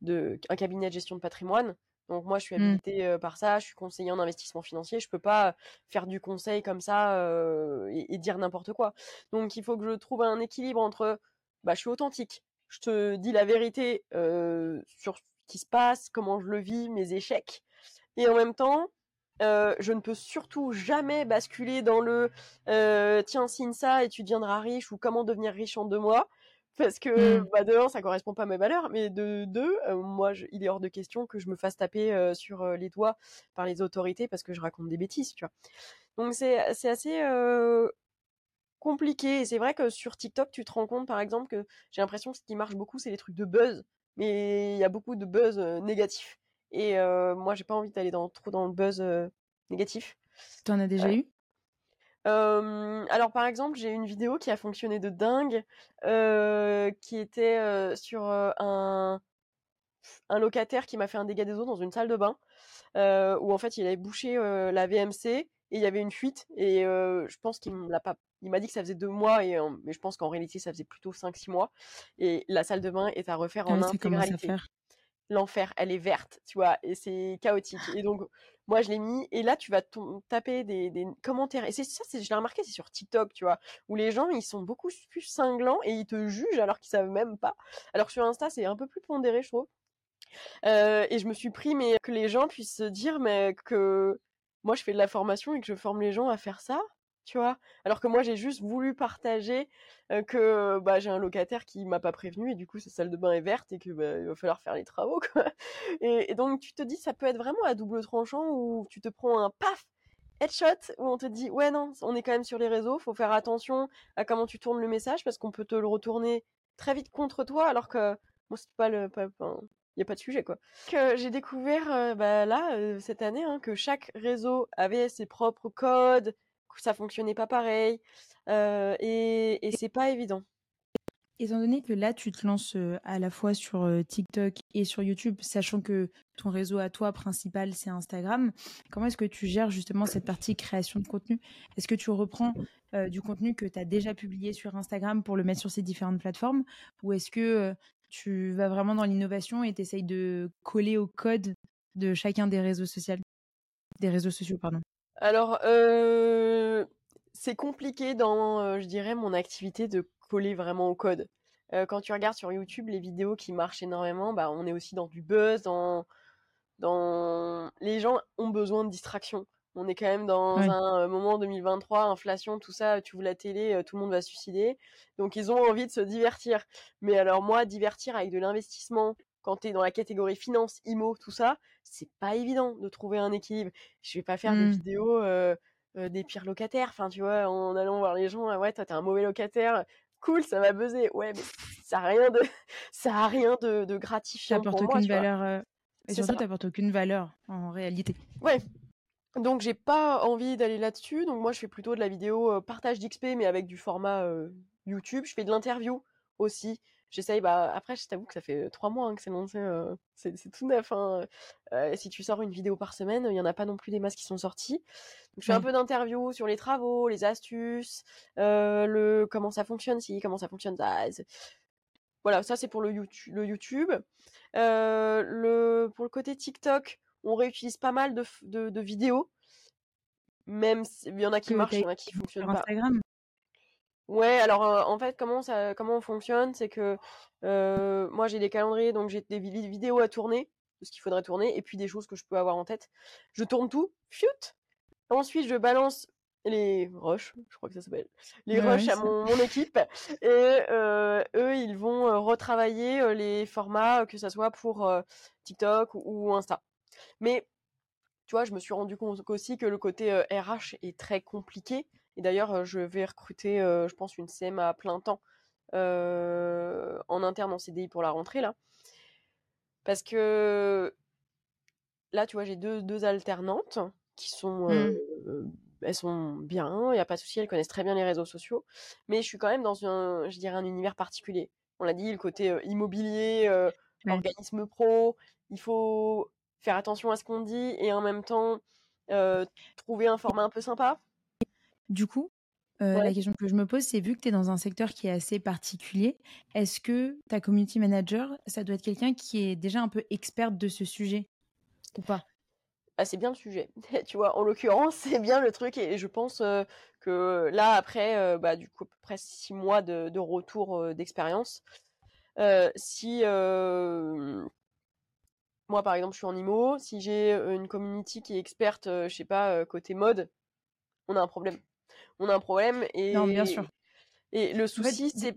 S3: de un cabinet de gestion de patrimoine. Donc moi, je suis mmh. habilitée par ça. Je suis conseiller en investissement financier. Je peux pas faire du conseil comme ça et, dire n'importe quoi. Donc il faut que je trouve un équilibre entre, bah, je suis authentique. Je te dis la vérité sur ce qui se passe, comment je le vis, mes échecs, et en même temps, euh, je ne peux surtout jamais basculer dans le euh, tiens signe ça et tu deviendras riche ou comment devenir riche en deux mois parce que mmh. bah, de un ça correspond pas à mes valeurs mais de deux euh, moi il est hors de question que je me fasse taper sur les doigts par les autorités parce que je raconte des bêtises tu vois donc c'est c'est assez compliqué et c'est vrai que sur TikTok tu te rends compte par exemple que j'ai l'impression que ce qui marche beaucoup c'est les trucs de buzz mais il y a beaucoup de buzz négatifs et moi, j'ai pas envie d'aller dans, trop dans le buzz négatif.
S1: Tu en as déjà eu?
S3: Alors par exemple, j'ai une vidéo qui a fonctionné de dingue, qui était sur un, un locataire qui m'a fait un dégât des eaux dans une salle de bain, où en fait il avait bouché la VMC et il y avait une fuite. Et je pense qu'il l'a pas. Il m'a dit que ça faisait deux mois, et, mais je pense qu'en réalité ça faisait plutôt 5-6 mois. Et la salle de bain est à refaire en intégralité l'enfer, elle est verte, tu vois, et c'est chaotique. Et donc, moi, je l'ai mis, et là, tu vas taper des, commentaires. Et c'est ça, je l'ai remarqué, c'est sur TikTok, tu vois, où les gens, ils sont beaucoup plus cinglants et ils te jugent alors qu'ils savent même pas. Alors sur Insta, c'est un peu plus pondéré, je trouve. Euh, et je me suis pris, mais que les gens puissent se dire, mais que moi, je fais de la formation et que je forme les gens à faire ça tu vois? Alors que moi, j'ai juste voulu partager que bah, j'ai un locataire qui m'a pas prévenu et du coup, sa salle de bain est verte et que bah, il va falloir faire les travaux, quoi. Et, donc, tu te dis, ça peut être vraiment à double tranchant où tu te prends un paf headshot où on te dit, ouais, non, on est quand même sur les réseaux, faut faire attention à comment tu tournes le message parce qu'on peut te le retourner très vite contre toi alors que moi, c'est pas le. il n'y a pas de sujet quoi. Que j'ai découvert bah, là cette année hein, que chaque réseau avait ses propres codes, ça fonctionnait pas pareil. Euh, et, et c'est pas évident.
S1: Étant donné que là, tu te lances à la fois sur TikTok et sur YouTube, sachant que ton réseau à toi principal, c'est Instagram, comment est-ce que tu gères justement cette partie création de contenu? Est-ce que tu reprends du contenu que tu as déjà publié sur Instagram pour le mettre sur ces différentes plateformes? Ou est-ce que tu vas vraiment dans l'innovation et tu essayes de coller au code de chacun des réseaux sociaux Des réseaux sociaux, pardon?
S3: Alors, euh, c'est compliqué dans, euh, je dirais, mon activité de coller vraiment au code. Euh, quand tu regardes sur YouTube les vidéos qui marchent énormément, bah, on est aussi dans du buzz, dans, dans... Les gens ont besoin de distraction. On est quand même dans un moment 2023, inflation, tout ça, tu ouvres la télé, tout le monde va se suicider. Donc ils ont envie de se divertir. Mais alors moi, divertir avec de l'investissement, quand tu es dans la catégorie finance, IMO, tout ça, c'est pas évident de trouver un équilibre. Je vais pas faire des mmh. vidéos euh, euh, des pires locataires, enfin tu vois, en allant voir les gens, ouais, toi t'es un mauvais locataire, cool, ça va buzzer. Ouais, mais ça a rien de ça a rien de, de gratifiant pour moi,
S1: aucune valeur euh, et surtout t'apportes aucune valeur en réalité.
S3: Ouais. Donc j'ai pas envie d'aller là-dessus, donc moi je fais plutôt de la vidéo partage d'XP mais avec du format YouTube, je fais de l'interview aussi j'essaye. Bah, après, je t'avoue que ça fait trois mois hein, que c'est lancé. c'est, tout neuf. Hein. si tu sors une vidéo par semaine, il y en a pas non plus des masses qui sont sorties. Donc, je fais un peu d'interviews sur les travaux, les astuces, le comment ça fonctionne, si comment ça fonctionne. Ça, voilà, ça c'est pour le YouTube. Le YouTube. le pour le côté TikTok, on réutilise pas mal de, de, vidéos. Même s'il y en a qui marchent, il y en a qui fonctionnent pas. Instagram? Ouais, alors euh, en fait, comment ça, comment on fonctionne, c'est que euh, moi j'ai des calendriers, donc j'ai des vi- vidéos à tourner, de ce qu'il faudrait tourner, et puis des choses que je peux avoir en tête. Je tourne tout, fiut. Ensuite, je balance les rushs, je crois que ça s'appelle, les
S1: Ouais,
S3: rushs à mon, mon équipe, et euh, eux, ils vont retravailler les formats, que ça soit pour TikTok ou, ou Insta. Mais tu vois, je me suis rendu compte aussi que le côté RH est très compliqué. Et d'ailleurs, euh, je vais recruter, euh, je pense, une CM à plein temps euh, en interne en CDI pour la rentrée, là. Parce que là, tu vois, j'ai deux, deux alternantes qui sont... euh, elles sont bien, il n'y a pas de souci, elles connaissent très bien les réseaux sociaux. Mais je suis quand même dans un, je dirais, un univers particulier. On l'a dit, le côté immobilier,
S1: Ouais.
S3: organisme pro, il faut faire attention à ce qu'on dit et en même temps euh, trouver un format un peu sympa.
S1: Du coup, euh,
S3: Ouais.
S1: la question que je me pose, c'est vu que tu es dans un secteur qui est assez particulier, est-ce que ta community manager, ça doit être quelqu'un qui est déjà un peu experte de ce sujet ou pas?
S3: Ah, c'est bien le sujet. tu vois, en l'occurrence, c'est bien le truc et je pense euh, que là, après, euh, bah, du coup, à peu près six mois de, de retour euh, d'expérience, si moi, par exemple, je suis en IMO, si j'ai une community qui est experte, je sais pas, côté mode, on a un problème. On a un problème et,
S1: Non, bien sûr.
S3: et le
S1: En fait,
S3: souci, c'est...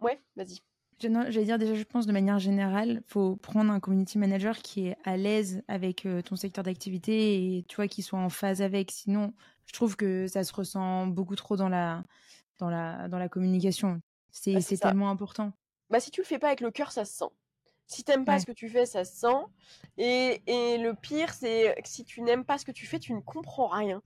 S3: Ouais, vas-y.
S1: J'allais dire déjà, je pense de manière générale, faut prendre un community manager qui est à l'aise avec euh, ton secteur d'activité et tu vois qui soit en phase avec. Sinon, je trouve que ça se ressent beaucoup trop dans la dans la dans la communication. C'est
S3: Bah,
S1: tellement important.
S3: Bah, si tu le fais pas avec le cœur, ça se sent. Si t'aimes pas
S1: Ouais.
S3: ce que tu fais, ça se sent. Et, et le pire, c'est que si tu n'aimes pas ce que tu fais, tu ne comprends rien.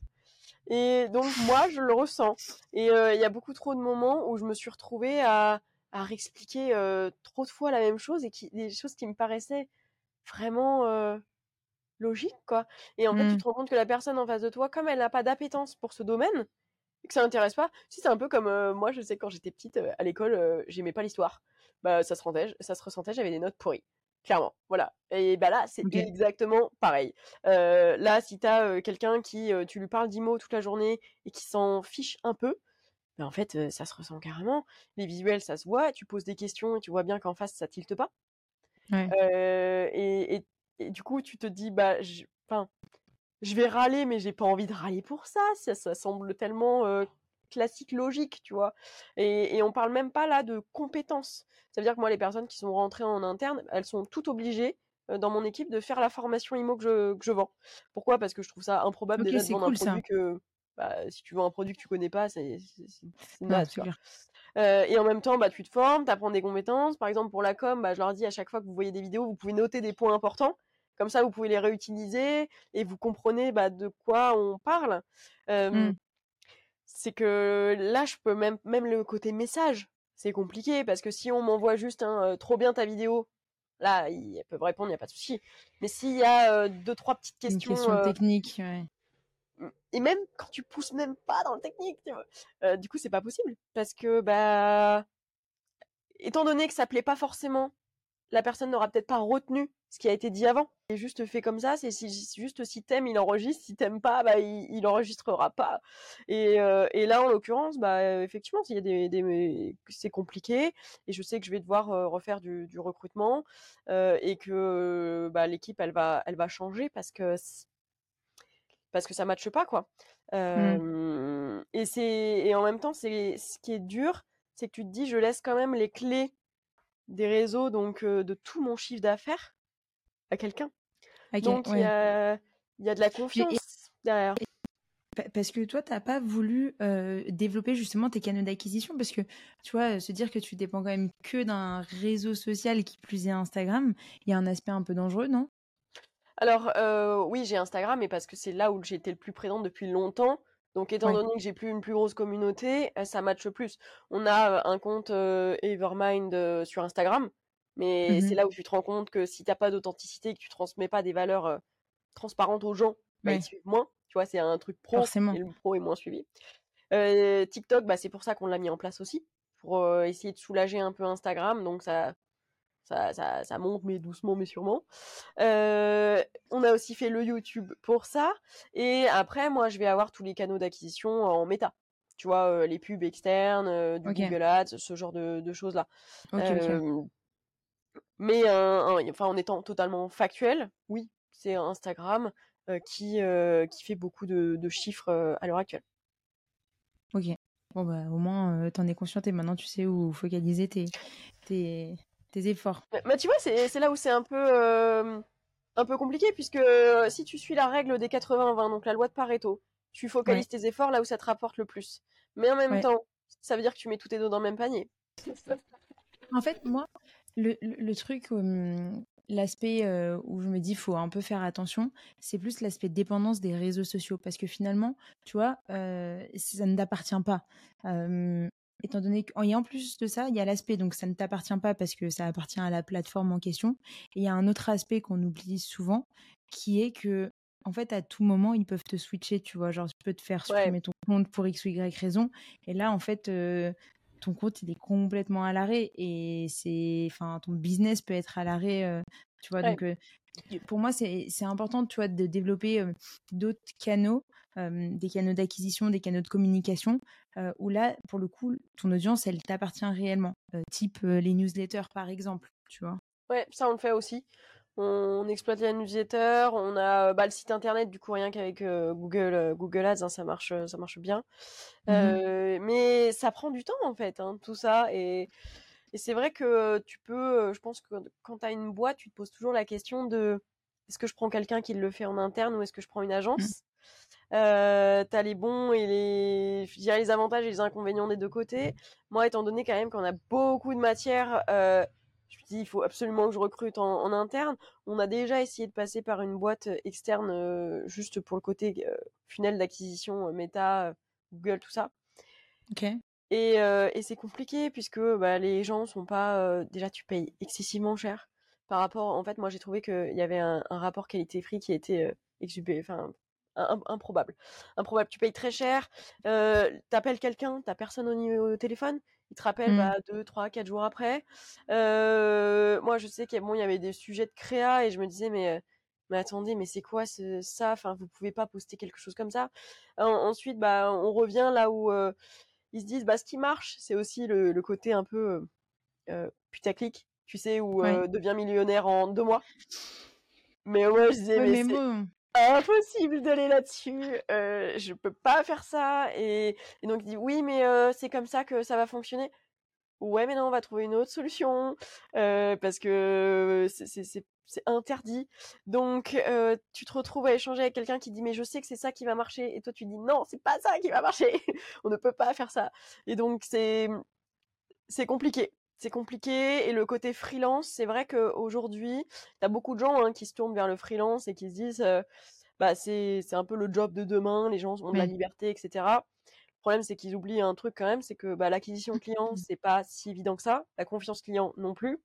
S3: Et donc, moi, je le ressens. Et euh, il y a beaucoup trop de moments où je me suis retrouvée à, à réexpliquer euh, trop de fois la même chose et qui, des choses qui me paraissaient vraiment euh, logiques, quoi. Et en fait, tu
S1: Mm.
S3: te rends compte que la personne en face de toi, comme elle n'a pas d'appétence pour ce domaine, et que ça l'intéresse pas, si c'est un peu comme moi, je sais quand j'étais petite à l'école, j'aimais pas l'histoire. Bah, ça se ressentait, ça se ressentait, j'avais des notes pourries. Clairement, voilà. Et bah là, c'est exactement pareil. Euh, là, si t'as euh, quelqu'un qui, euh, tu lui parles d'IMO toute la journée et qui s'en fiche un peu, bah en fait, ça se ressent carrément. Les visuels, ça se voit. Tu poses des questions et tu vois bien qu'en face, ça tilte pas.
S1: Ouais.
S3: Et, et- et du coup, tu te dis, bah, je- enfin, je vais râler, mais j'ai pas envie de râler pour ça. Ça, ça semble tellement classique, logique, tu vois? Et, et on parle même pas là de compétences. Ça veut dire que moi, les personnes qui sont rentrées en interne, elles sont toutes obligées dans mon équipe de faire la formation IMO que je, que je vends. Pourquoi? Parce que je trouve ça improbable
S1: Ok,
S3: déjà de vendre
S1: cool,
S3: un
S1: ça.
S3: produit que, bah, si tu vends un produit que tu connais pas, c'est. Euh, et en même temps, bah, tu te formes, tu apprends des compétences. Par exemple, pour la com, bah, je leur dis à chaque fois que vous voyez des vidéos, vous pouvez noter des points importants. Comme ça, vous pouvez les réutiliser et vous comprenez bah, de quoi on parle. Euh,
S1: Mm.
S3: C'est que là, je peux même, même le côté message, c'est compliqué parce que si on m'envoie juste un trop bien ta vidéo, là, ils peuvent répondre, il n'y a pas de souci. Mais s'il y a euh, deux, trois petites
S1: Une
S3: questions.
S1: question
S3: euh,
S1: technique. ouais.
S3: et même quand tu pousses même pas dans le technique, tu vois, euh, du coup, c'est pas possible. Parce que, bah, étant donné que ça plaît pas forcément, la personne n'aura peut-être pas retenu ce qui a été dit avant. C'est juste fait comme ça, c'est juste si t'aimes, il enregistre, si t'aimes pas, bah, il, il enregistrera pas. Et, euh, et là, en l'occurrence, bah, effectivement, il y a des, des- c'est compliqué, et je sais que je vais devoir euh, refaire du, du recrutement, euh, et que bah, l'équipe, elle va, elle va changer parce que parce que ça matche pas quoi. Euh, et c'est et en même temps c'est ce qui est dur, c'est que tu te dis je laisse quand même les clés des réseaux donc de tout mon chiffre d'affaires à quelqu'un. Donc il
S1: ouais.
S3: y a y a de la confiance derrière.
S1: Pa- Parce que toi, t'as pas voulu euh, développer justement tes canaux d'acquisition parce que tu vois, se dire que tu dépends quand même que d'un réseau social qui plus est Instagram, il y a un aspect un peu dangereux, non?
S3: Alors euh, oui j'ai Instagram mais parce que c'est là où été le plus présente depuis longtemps. Donc étant
S1: Ouais.
S3: donné que j'ai plus une plus grosse communauté, euh, ça matche plus. On a un compte euh, Evermind euh, sur Instagram, mais
S1: Mhm.
S3: c'est là où tu te rends compte que si t'as pas d'authenticité, que tu transmets pas des valeurs euh, transparentes aux gens, bah,
S1: Ouais.
S3: ils suivent moins. Tu vois, c'est un truc pro
S1: Forcément.
S3: et le pro est moins suivi. TikTok, bah, c'est pour ça qu'on l'a mis en place aussi, pour essayer de soulager un peu Instagram. Donc ça, ça, ça, ça monte, mais doucement, mais sûrement. Euh, on a aussi fait le YouTube pour ça. Et après, moi, je vais avoir tous les canaux d'acquisition en méta. tu vois, les pubs externes, du
S1: Ok.
S3: Google Ads, ce genre de, de choses-là. Euh, mais un- enfin, en étant totalement factuel, oui, c'est Instagram euh, qui, euh, qui fait beaucoup de, de chiffres euh, à l'heure actuelle.
S1: Ok. Bon, bah, au moins, euh, t'en es consciente et maintenant tu sais où focaliser tes, tes, tes efforts.
S3: Mais, mais tu vois, c'est là où c'est un peu, euh, un peu compliqué, puisque euh, si tu suis la règle des 80-20, donc la loi de Pareto, tu focalises tes efforts là où ça te rapporte le plus. Mais en même
S1: Ouais.
S3: temps, ça veut dire que tu mets tous tes dos dans le même panier.
S1: En fait, moi, le, le, le truc, euh, l'aspect euh, où je me dis faut un peu faire attention, c'est plus l'aspect dépendance des réseaux sociaux. Parce que finalement, tu vois, euh, ça ne t'appartient pas. Étant donné que, et en plus de ça, il y a l'aspect, donc ça ne t'appartient pas parce que ça appartient à la plateforme en question. Et il y a un autre aspect qu'on oublie souvent, qui est que, en fait, à tout moment, ils peuvent te switcher, tu vois. Genre, tu peux te faire
S3: Ouais.
S1: supprimer ton compte pour X ou Y raison. Et là, en fait, euh, ton compte, il est complètement à l'arrêt. Et c'est, enfin, ton business peut être à l'arrêt, euh, tu vois.
S3: Ouais.
S1: Donc, euh, pour moi, c'est c'est important, tu vois, de développer d'autres canaux, des canaux d'acquisition, des canaux de communication, où là, pour le coup, ton audience, elle t'appartient réellement. Type les newsletters, par exemple, tu vois?
S3: Ouais, ça on le fait aussi. On, exploite la newsletter, on a bah, le site internet, du coup rien qu'avec euh, Google, euh, Google Ads, hein, ça marche, ça marche bien. Euh, mais ça prend du temps en fait, hein, tout ça. Et, et c'est vrai que tu peux, je pense que quand tu as une boîte, tu te poses toujours la question de est-ce que je prends quelqu'un qui le fait en interne ou est-ce que je prends une agence? Euh, T'as les bons et les, je dirais les avantages et les inconvénients des deux côtés. Moi, étant donné quand même qu'on a beaucoup de matière, euh, je me dis il faut absolument que je recrute en, en, interne. On a déjà essayé de passer par une boîte externe euh, juste pour le côté euh, funnel d'acquisition, Meta, Google, tout ça.
S1: Ok.
S3: Et, et c'est compliqué puisque bah, les gens sont pas. déjà, tu payes excessivement cher par rapport. En fait, moi, j'ai trouvé qu'il y avait un, un rapport qualité-prix qui était exubé, enfin improbable. Improbable. Tu payes très cher. Euh, T'appelles quelqu'un, t'as personne au, au téléphone. Il te rappelle
S1: Mm.
S3: bah, deux, trois, quatre jours après. Euh, moi, je sais qu'il bon, y avait des sujets de créa et je me disais mais mais attendez, mais c'est quoi ce, ça? Enfin, vous pouvez pas poster quelque chose comme ça. En, ensuite, bah, on revient là où euh, ils se disent bah ce qui marche c'est aussi le, le, côté un peu putaclic tu sais où
S1: Ouais.
S3: euh, devient millionnaire en deux mois mais moi je disais
S1: Ouais,
S3: mais. Impossible d'aller là-dessus euh, je peux pas faire ça et, et donc il dit oui mais euh, c'est comme ça que ça va fonctionner ouais mais non on va trouver une autre solution euh, parce que c'est c'est interdit. Donc, euh, tu te retrouves à échanger avec quelqu'un qui dit mais je sais que c'est ça qui va marcher et toi tu dis non c'est pas ça qui va marcher. On ne peut pas faire ça. Et donc c'est c'est compliqué. C'est compliqué et le côté freelance, c'est vrai qu'aujourd'hui, tu as beaucoup de gens hein, qui se tournent vers le freelance et qui se disent euh, bah c'est un peu le job de demain, les gens ont de la liberté, etc. Le problème, c'est qu'ils oublient un truc quand même, c'est que bah, l'acquisition client, c'est pas si évident que ça, la confiance client non plus.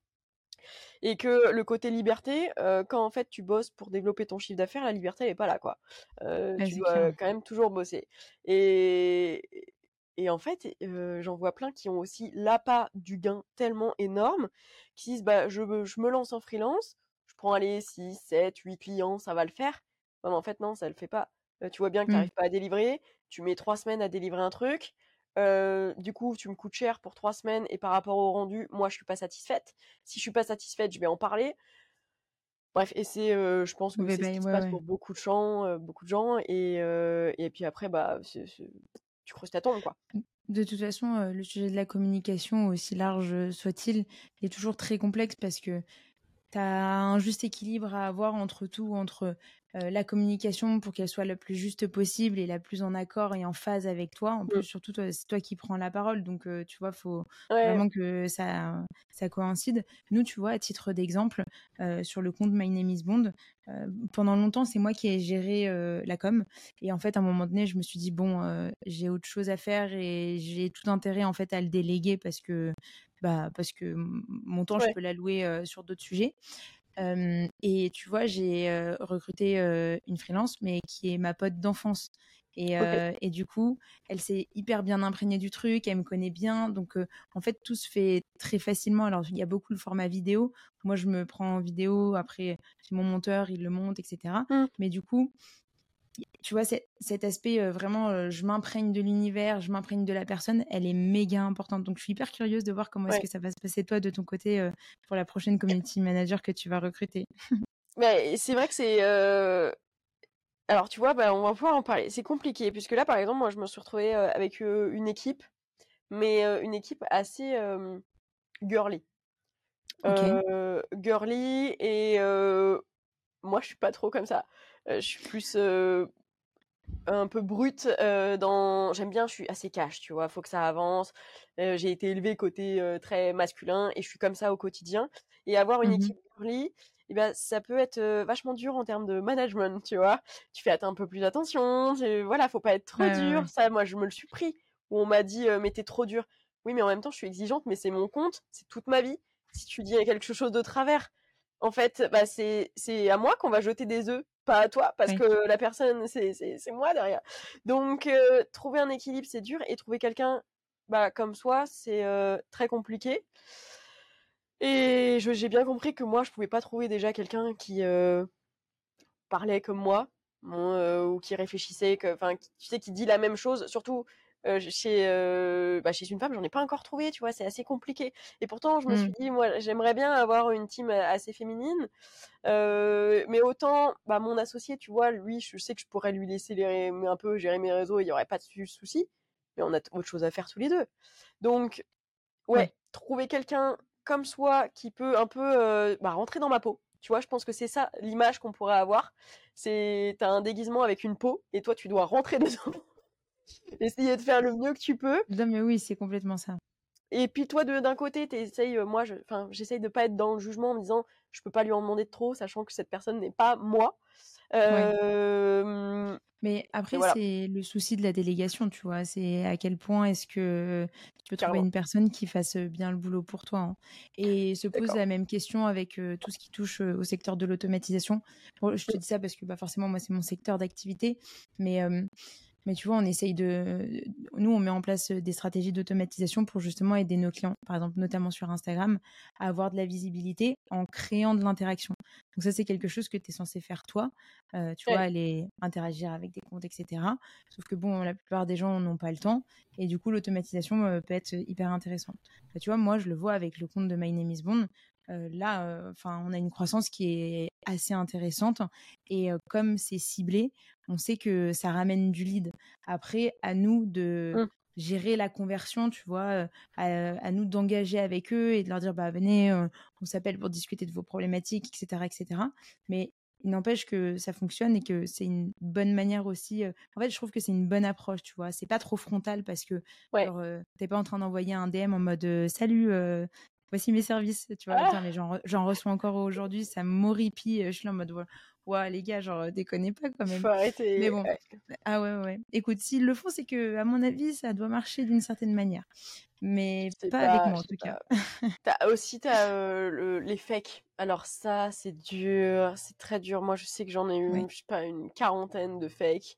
S3: Et que le côté liberté, euh, quand en fait tu bosses pour développer ton chiffre d'affaires, la liberté elle est pas là quoi. Euh, tu dois quand même toujours bosser. Et, et en fait, euh, j'en vois plein qui ont aussi l'appât du gain tellement énorme, qui disent bah je, me- je me lance en freelance, je prends allez 6, 7, 8 clients, ça va le faire. Non, mais en fait non, ça le fait pas. Euh, tu vois bien que tu n'arrives pas à délivrer, tu mets trois semaines à délivrer un truc, euh, du coup, tu me coûtes cher pour trois semaines et par rapport au rendu, moi, je suis pas satisfaite. Si je suis pas satisfaite, je vais en parler. Bref, et c'est, euh, je pense que c'est
S1: bah,
S3: ce qui se passe
S1: ouais.
S3: pour beaucoup de gens, euh, beaucoup de gens, et, euh, et puis après, bah, c'est- c'est- tu creuses ta tombe, quoi.
S1: De toute façon, euh, le sujet de la communication, aussi large euh, soit-il, est toujours très complexe parce que tu as un juste équilibre à avoir entre tout, entre euh, la communication pour qu'elle soit la plus juste possible et la plus en accord et en phase avec toi. En
S3: Mm.
S1: plus, surtout, toi, c'est toi qui prends la parole, donc euh, tu vois, faut
S3: Ouais,
S1: vraiment que ça, ça coïncide. Nous, tu vois, à titre d'exemple, euh, sur le compte My Name is Bond, pendant longtemps, c'est moi qui ai géré la com. Et en fait, à un moment donné, je me suis dit, bon, j'ai autre chose à faire et j'ai tout intérêt, en fait, à le déléguer parce que, bah, parce que mon temps, je peux l'allouer euh, sur d'autres sujets. Euh, et tu vois, j'ai euh, recruté euh, une freelance, mais qui est ma pote d'enfance. Et, du coup, elle s'est hyper bien imprégnée du truc, elle me connaît bien. Donc, en fait, tout se fait très facilement. Alors, il y a beaucoup le format vidéo. Moi, je me prends en vidéo. Après, j'ai mon monteur, il le monte, etc.
S3: Mm.
S1: Mais du coup, tu vois, cet aspect euh, vraiment, euh, je m'imprègne de l'univers, je m'imprègne de la personne, elle est méga importante. Donc, je suis hyper curieuse de voir comment est-ce que ça va se passer, toi, de ton côté, euh, pour la prochaine community manager que tu vas recruter.
S3: Mais c'est vrai que c'est. Alors, tu vois, bah, on va pouvoir en parler. C'est compliqué, puisque là, par exemple, moi, je me suis retrouvée avec une équipe, mais une équipe assez girly. girly, et moi, je suis pas trop comme ça. Je suis plus un peu brute dans j'aime bien je suis assez cash tu vois faut que ça avance. J'ai été élevée côté très masculin et je suis comme ça au quotidien et avoir une mmh équipe girly eh ben ça peut être vachement dur en termes de management tu vois. Tu fais un peu plus attention voilà faut pas être trop dur. ça moi je me le suis pris où on m'a dit mais t'es trop dur. Oui mais en même temps je suis exigeante mais c'est mon compte c'est toute ma vie. Si tu dis quelque chose de travers en fait, bah, c'est à moi qu'on va jeter des œufs, pas à toi, parce que la personne, c'est moi derrière. Donc, trouver un équilibre, c'est dur, et trouver quelqu'un bah, comme soi, c'est très compliqué. Et j'ai bien compris que moi, je pouvais pas trouver déjà quelqu'un qui parlait comme moi, ou qui réfléchissait, que, enfin, tu sais, qui dit la même chose, surtout chez, bah, chez une femme, j'en ai pas encore trouvé, tu vois, c'est assez compliqué. Et pourtant, je me suis mmh. dit, moi, j'aimerais bien avoir une team assez féminine, mais autant, bah, mon associé, tu vois, lui, je sais que je pourrais lui laisser les, un peu gérer mes réseaux, il y aurait pas de souci, mais on a autre chose à faire tous les deux. Donc, ouais, trouver quelqu'un comme soi qui peut un peu bah, rentrer dans ma peau. Tu vois, je pense que c'est ça l'image qu'on pourrait avoir. C'est t'as un déguisement avec une peau et toi tu dois rentrer dedans. Essayer de faire le mieux que tu peux.
S1: Non, mais oui, c'est complètement ça.
S3: Et puis toi, d'un côté, t'essayes, euh, moi, j'essaye de pas être dans le jugement en me disant, je peux pas lui en demander de trop, sachant que cette personne n'est pas moi.
S1: Mais après, c'est le souci de la délégation, tu vois. C'est à quel point est-ce que tu peux trouver une personne qui fasse bien le boulot pour toi. Hein. Et se pose la même question avec tout ce qui touche au secteur de l'automatisation. je te dis ça parce que bah, forcément, moi, c'est mon secteur d'activité. Mais mais tu vois, on essaye de. Nous, on met en place des stratégies d'automatisation pour justement aider nos clients, par exemple, notamment sur Instagram, à avoir de la visibilité en créant de l'interaction. Donc, ça, c'est quelque chose que tu es censé faire toi. tu vois, aller interagir avec des comptes, etc. Sauf que, bon, la plupart des gens n'ont pas le temps. Et du coup, l'automatisation peut être hyper intéressante. tu vois, moi, je le vois avec le compte de My Name is Bond là, enfin, on a une croissance qui est assez intéressante et comme c'est ciblé, on sait que ça ramène du lead. Après, à nous de mmh. gérer la conversion, tu vois, à, nous d'engager avec eux et de leur dire bah venez, on s'appelle pour discuter de vos problématiques, etc., etc. Mais il n'empêche que ça fonctionne et que c'est une bonne manière aussi. En fait, je trouve que c'est une bonne approche, tu vois. C'est pas trop frontal parce que ouais. t'es pas en train d'envoyer un DM en mode salut, voici mes services, tu vois. Ah! mais j'en reçois encore aujourd'hui, ça m'horripile. Je suis là en mode, ouais, les gars, genre, déconnez pas quand même.
S3: Faut arrêter.
S1: Mais bon, ah ouais, ouais. Écoute, s'ils le font, c'est que, à mon avis, ça doit marcher d'une certaine manière. Mais pas, avec moi, en tout cas.
S3: as aussi, tu as les fakes. Alors ça, c'est dur, c'est très dur. Moi, je sais que j'en ai eu, je sais pas, une quarantaine de fakes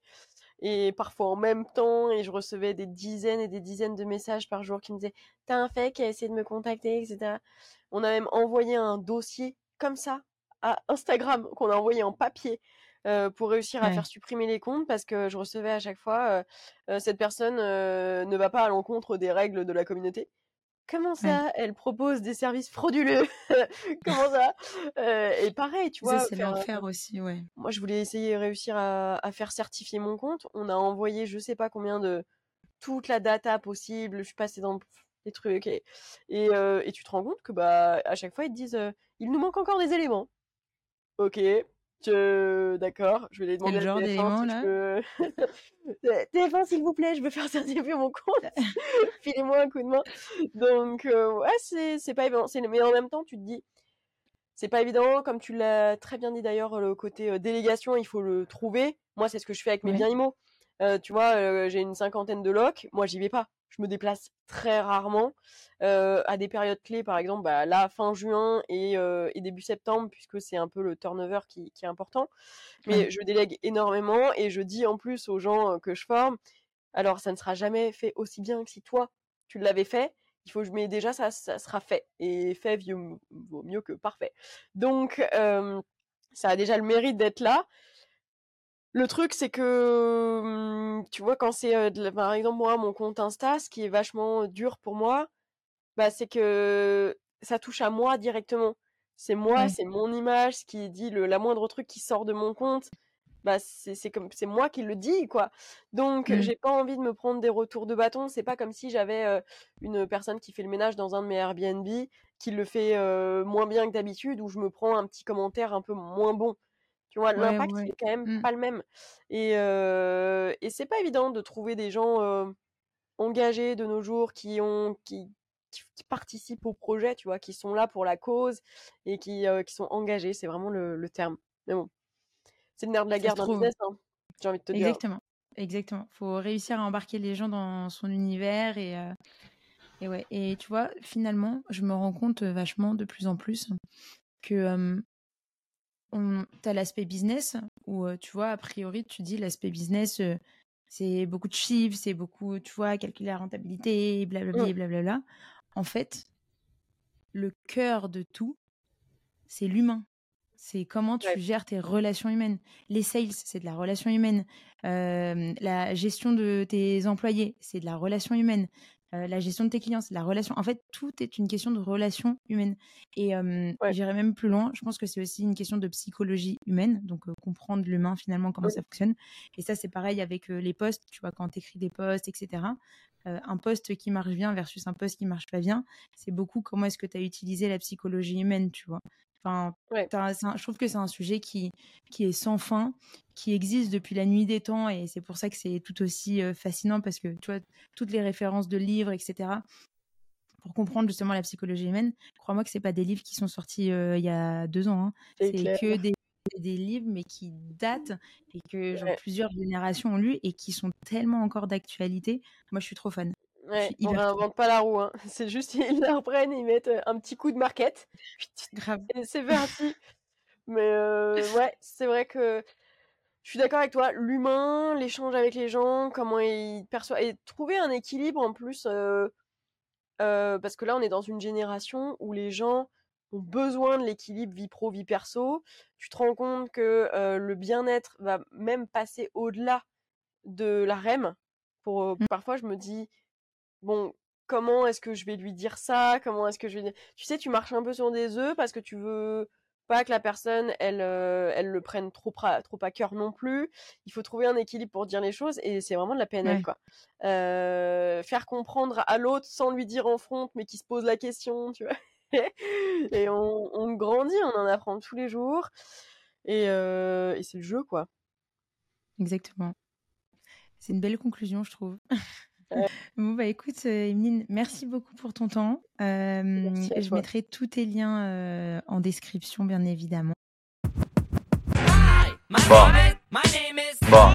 S3: et parfois en même temps et je recevais des dizaines et des dizaines de messages par jour qui me disaient t'as un fake qui a essayé de me contacter etc on a même envoyé un dossier comme ça à Instagram qu'on a envoyé en papier euh, pour réussir à faire supprimer les comptes parce que je recevais à chaque fois euh, euh, cette personne ne va pas à l'encontre des règles de la communauté Comment ça Elle propose des services frauduleux? Comment ça? Euh, Et pareil, tu vois.
S1: C'est l'enfer aussi, ouais.
S3: Moi, je voulais essayer de réussir à, faire certifier mon compte. On a envoyé, je sais pas combien de toute la data possible. Je suis passée dans des trucs et euh, et, tu te rends compte que bah à chaque fois ils te disent euh, il nous manque encore des éléments. Ok, D'accord, je vais les demander.
S1: Là peux...
S3: TF1, s'il vous plaît, je veux faire certifier mon compte. Filez-moi un coup de main. Donc, euh, ouais, c'est pas évident. Mais en même temps, tu te dis, c'est pas évident. Comme tu l'as très bien dit d'ailleurs, le côté euh, délégation, il faut le trouver. Moi, c'est ce que je fais avec mes biens IMO. Euh, tu vois, j'ai une cinquantaine de locs. Moi, j'y vais pas. Je me déplace très rarement à des périodes clés, par exemple, bah, là, fin juin et, début septembre, puisque c'est un peu le turnover qui, est important. Mais je délègue énormément et je dis en plus aux gens que je forme, alors ça ne sera jamais fait aussi bien que si toi, tu l'avais fait. Il faut, mais déjà, ça, ça sera fait. Et fait vaut mieux que parfait. Donc, ça a déjà le mérite d'être là. Le truc, c'est que, mmh, tu vois, quand c'est, euh, par exemple, moi, mon compte Insta, ce qui est vachement dur pour moi, bah, c'est que ça touche à moi directement. C'est moi,
S1: Ouais.
S3: c'est mon image, ce qui dit le, la moindre truc qui sort de mon compte, bah, c'est comme, c'est moi qui le dis, quoi. Donc,
S1: Mm.
S3: j'ai pas envie de me prendre des retours de bâton. C'est pas comme si j'avais euh, une personne qui fait le ménage dans un de mes Airbnb, qui le fait euh, moins bien que d'habitude, où je me prends un petit commentaire un peu moins bon. Tu vois,
S1: Ouais,
S3: l'impact, il
S1: ouais.
S3: est quand même
S1: Mm.
S3: pas le même. Et, euh, et c'est pas évident de trouver des gens euh, engagés de nos jours qui ont qui, qui, qui participent au projet, tu vois, qui sont là pour la cause et qui, euh, qui sont engagés. C'est vraiment le, le terme. Mais bon, c'est le nerf de la
S1: Ça
S3: guerre d'un
S1: trouve.
S3: business, hein, j'ai envie de te dire.
S1: Exactement. Exactement. Faut réussir à embarquer les gens dans son univers et, et ouais. Et tu vois, finalement, je me rends compte vachement de plus en plus que on, t'as l'aspect business où euh, tu vois, a priori, tu dis l'aspect business, euh, c'est beaucoup de chiffres, c'est beaucoup, tu vois, calculer la rentabilité, blablabla, blablabla. En fait, le cœur de tout, c'est l'humain. C'est comment tu
S3: Ouais.
S1: gères tes relations humaines. Les sales, c'est de la relation humaine. Euh, la gestion de tes employés, c'est de la relation humaine. Euh, la gestion de tes clients, c'est la relation. En fait, tout est une question de relation humaine. Et euh,
S3: Ouais.
S1: j'irai même plus loin. Je pense que c'est aussi une question de psychologie humaine. Donc, euh, comprendre l'humain, finalement, comment
S3: Mm.
S1: ça fonctionne. Et ça, c'est pareil avec les posts. Tu vois, quand tu écris des posts, etc. Un post qui marche bien versus un post qui marche pas bien, c'est beaucoup comment est-ce que tu as utilisé la psychologie humaine, tu vois. Enfin,
S3: Ouais.
S1: un- je trouve que c'est un sujet qui, qui est sans fin, qui existe depuis la nuit des temps, et c'est pour ça que c'est tout aussi fascinant parce que tu vois, toutes les références de livres, etc., pour comprendre justement la psychologie humaine, crois-moi que c'est pas des livres qui sont sortis euh, il y a deux ans, hein.
S3: C'est
S1: que des, des livres, mais qui datent et que genre, plusieurs générations ont lu et qui sont tellement encore d'actualité. Moi, je suis trop fan.
S3: Ouais, on réinvente pas la roue, hein. C'est juste, ils la reprennent, ils mettent euh, un petit coup de market,
S1: Grave.
S3: c'est parti. Mais euh, ouais, c'est vrai que je suis d'accord avec toi. L'humain, l'échange avec les gens, comment ils perçoivent. Et trouver un équilibre en plus. euh, euh, parce que là, on est dans une génération où les gens ont besoin de l'équilibre vie pro, vie perso. Tu te rends compte que le bien-être va même passer au-delà de la REM. Pour, euh,
S1: Mm.
S3: parfois, je me dis, bon, comment est-ce que je vais lui dire ça? Comment est-ce que je vais dire... Tu sais, tu marches un peu sur des œufs parce que tu veux pas que la personne, elle, euh, elle le prenne trop, pra- trop à cœur non plus. Il faut trouver un équilibre pour dire les choses et c'est vraiment de la PNL,
S1: Ouais.
S3: quoi. Euh, faire comprendre à l'autre sans lui dire en front, mais qui se pose la question, tu vois? et on, on grandit, on en apprend tous les jours. Et, euh, et c'est le jeu, quoi.
S1: Exactement. C'est une belle conclusion, je trouve. bon, bah écoute, euh, Emeline, merci beaucoup pour ton temps.
S3: Merci euh,
S1: je mettrai tous tes liens euh, en description, bien évidemment. Bon.
S2: Bon.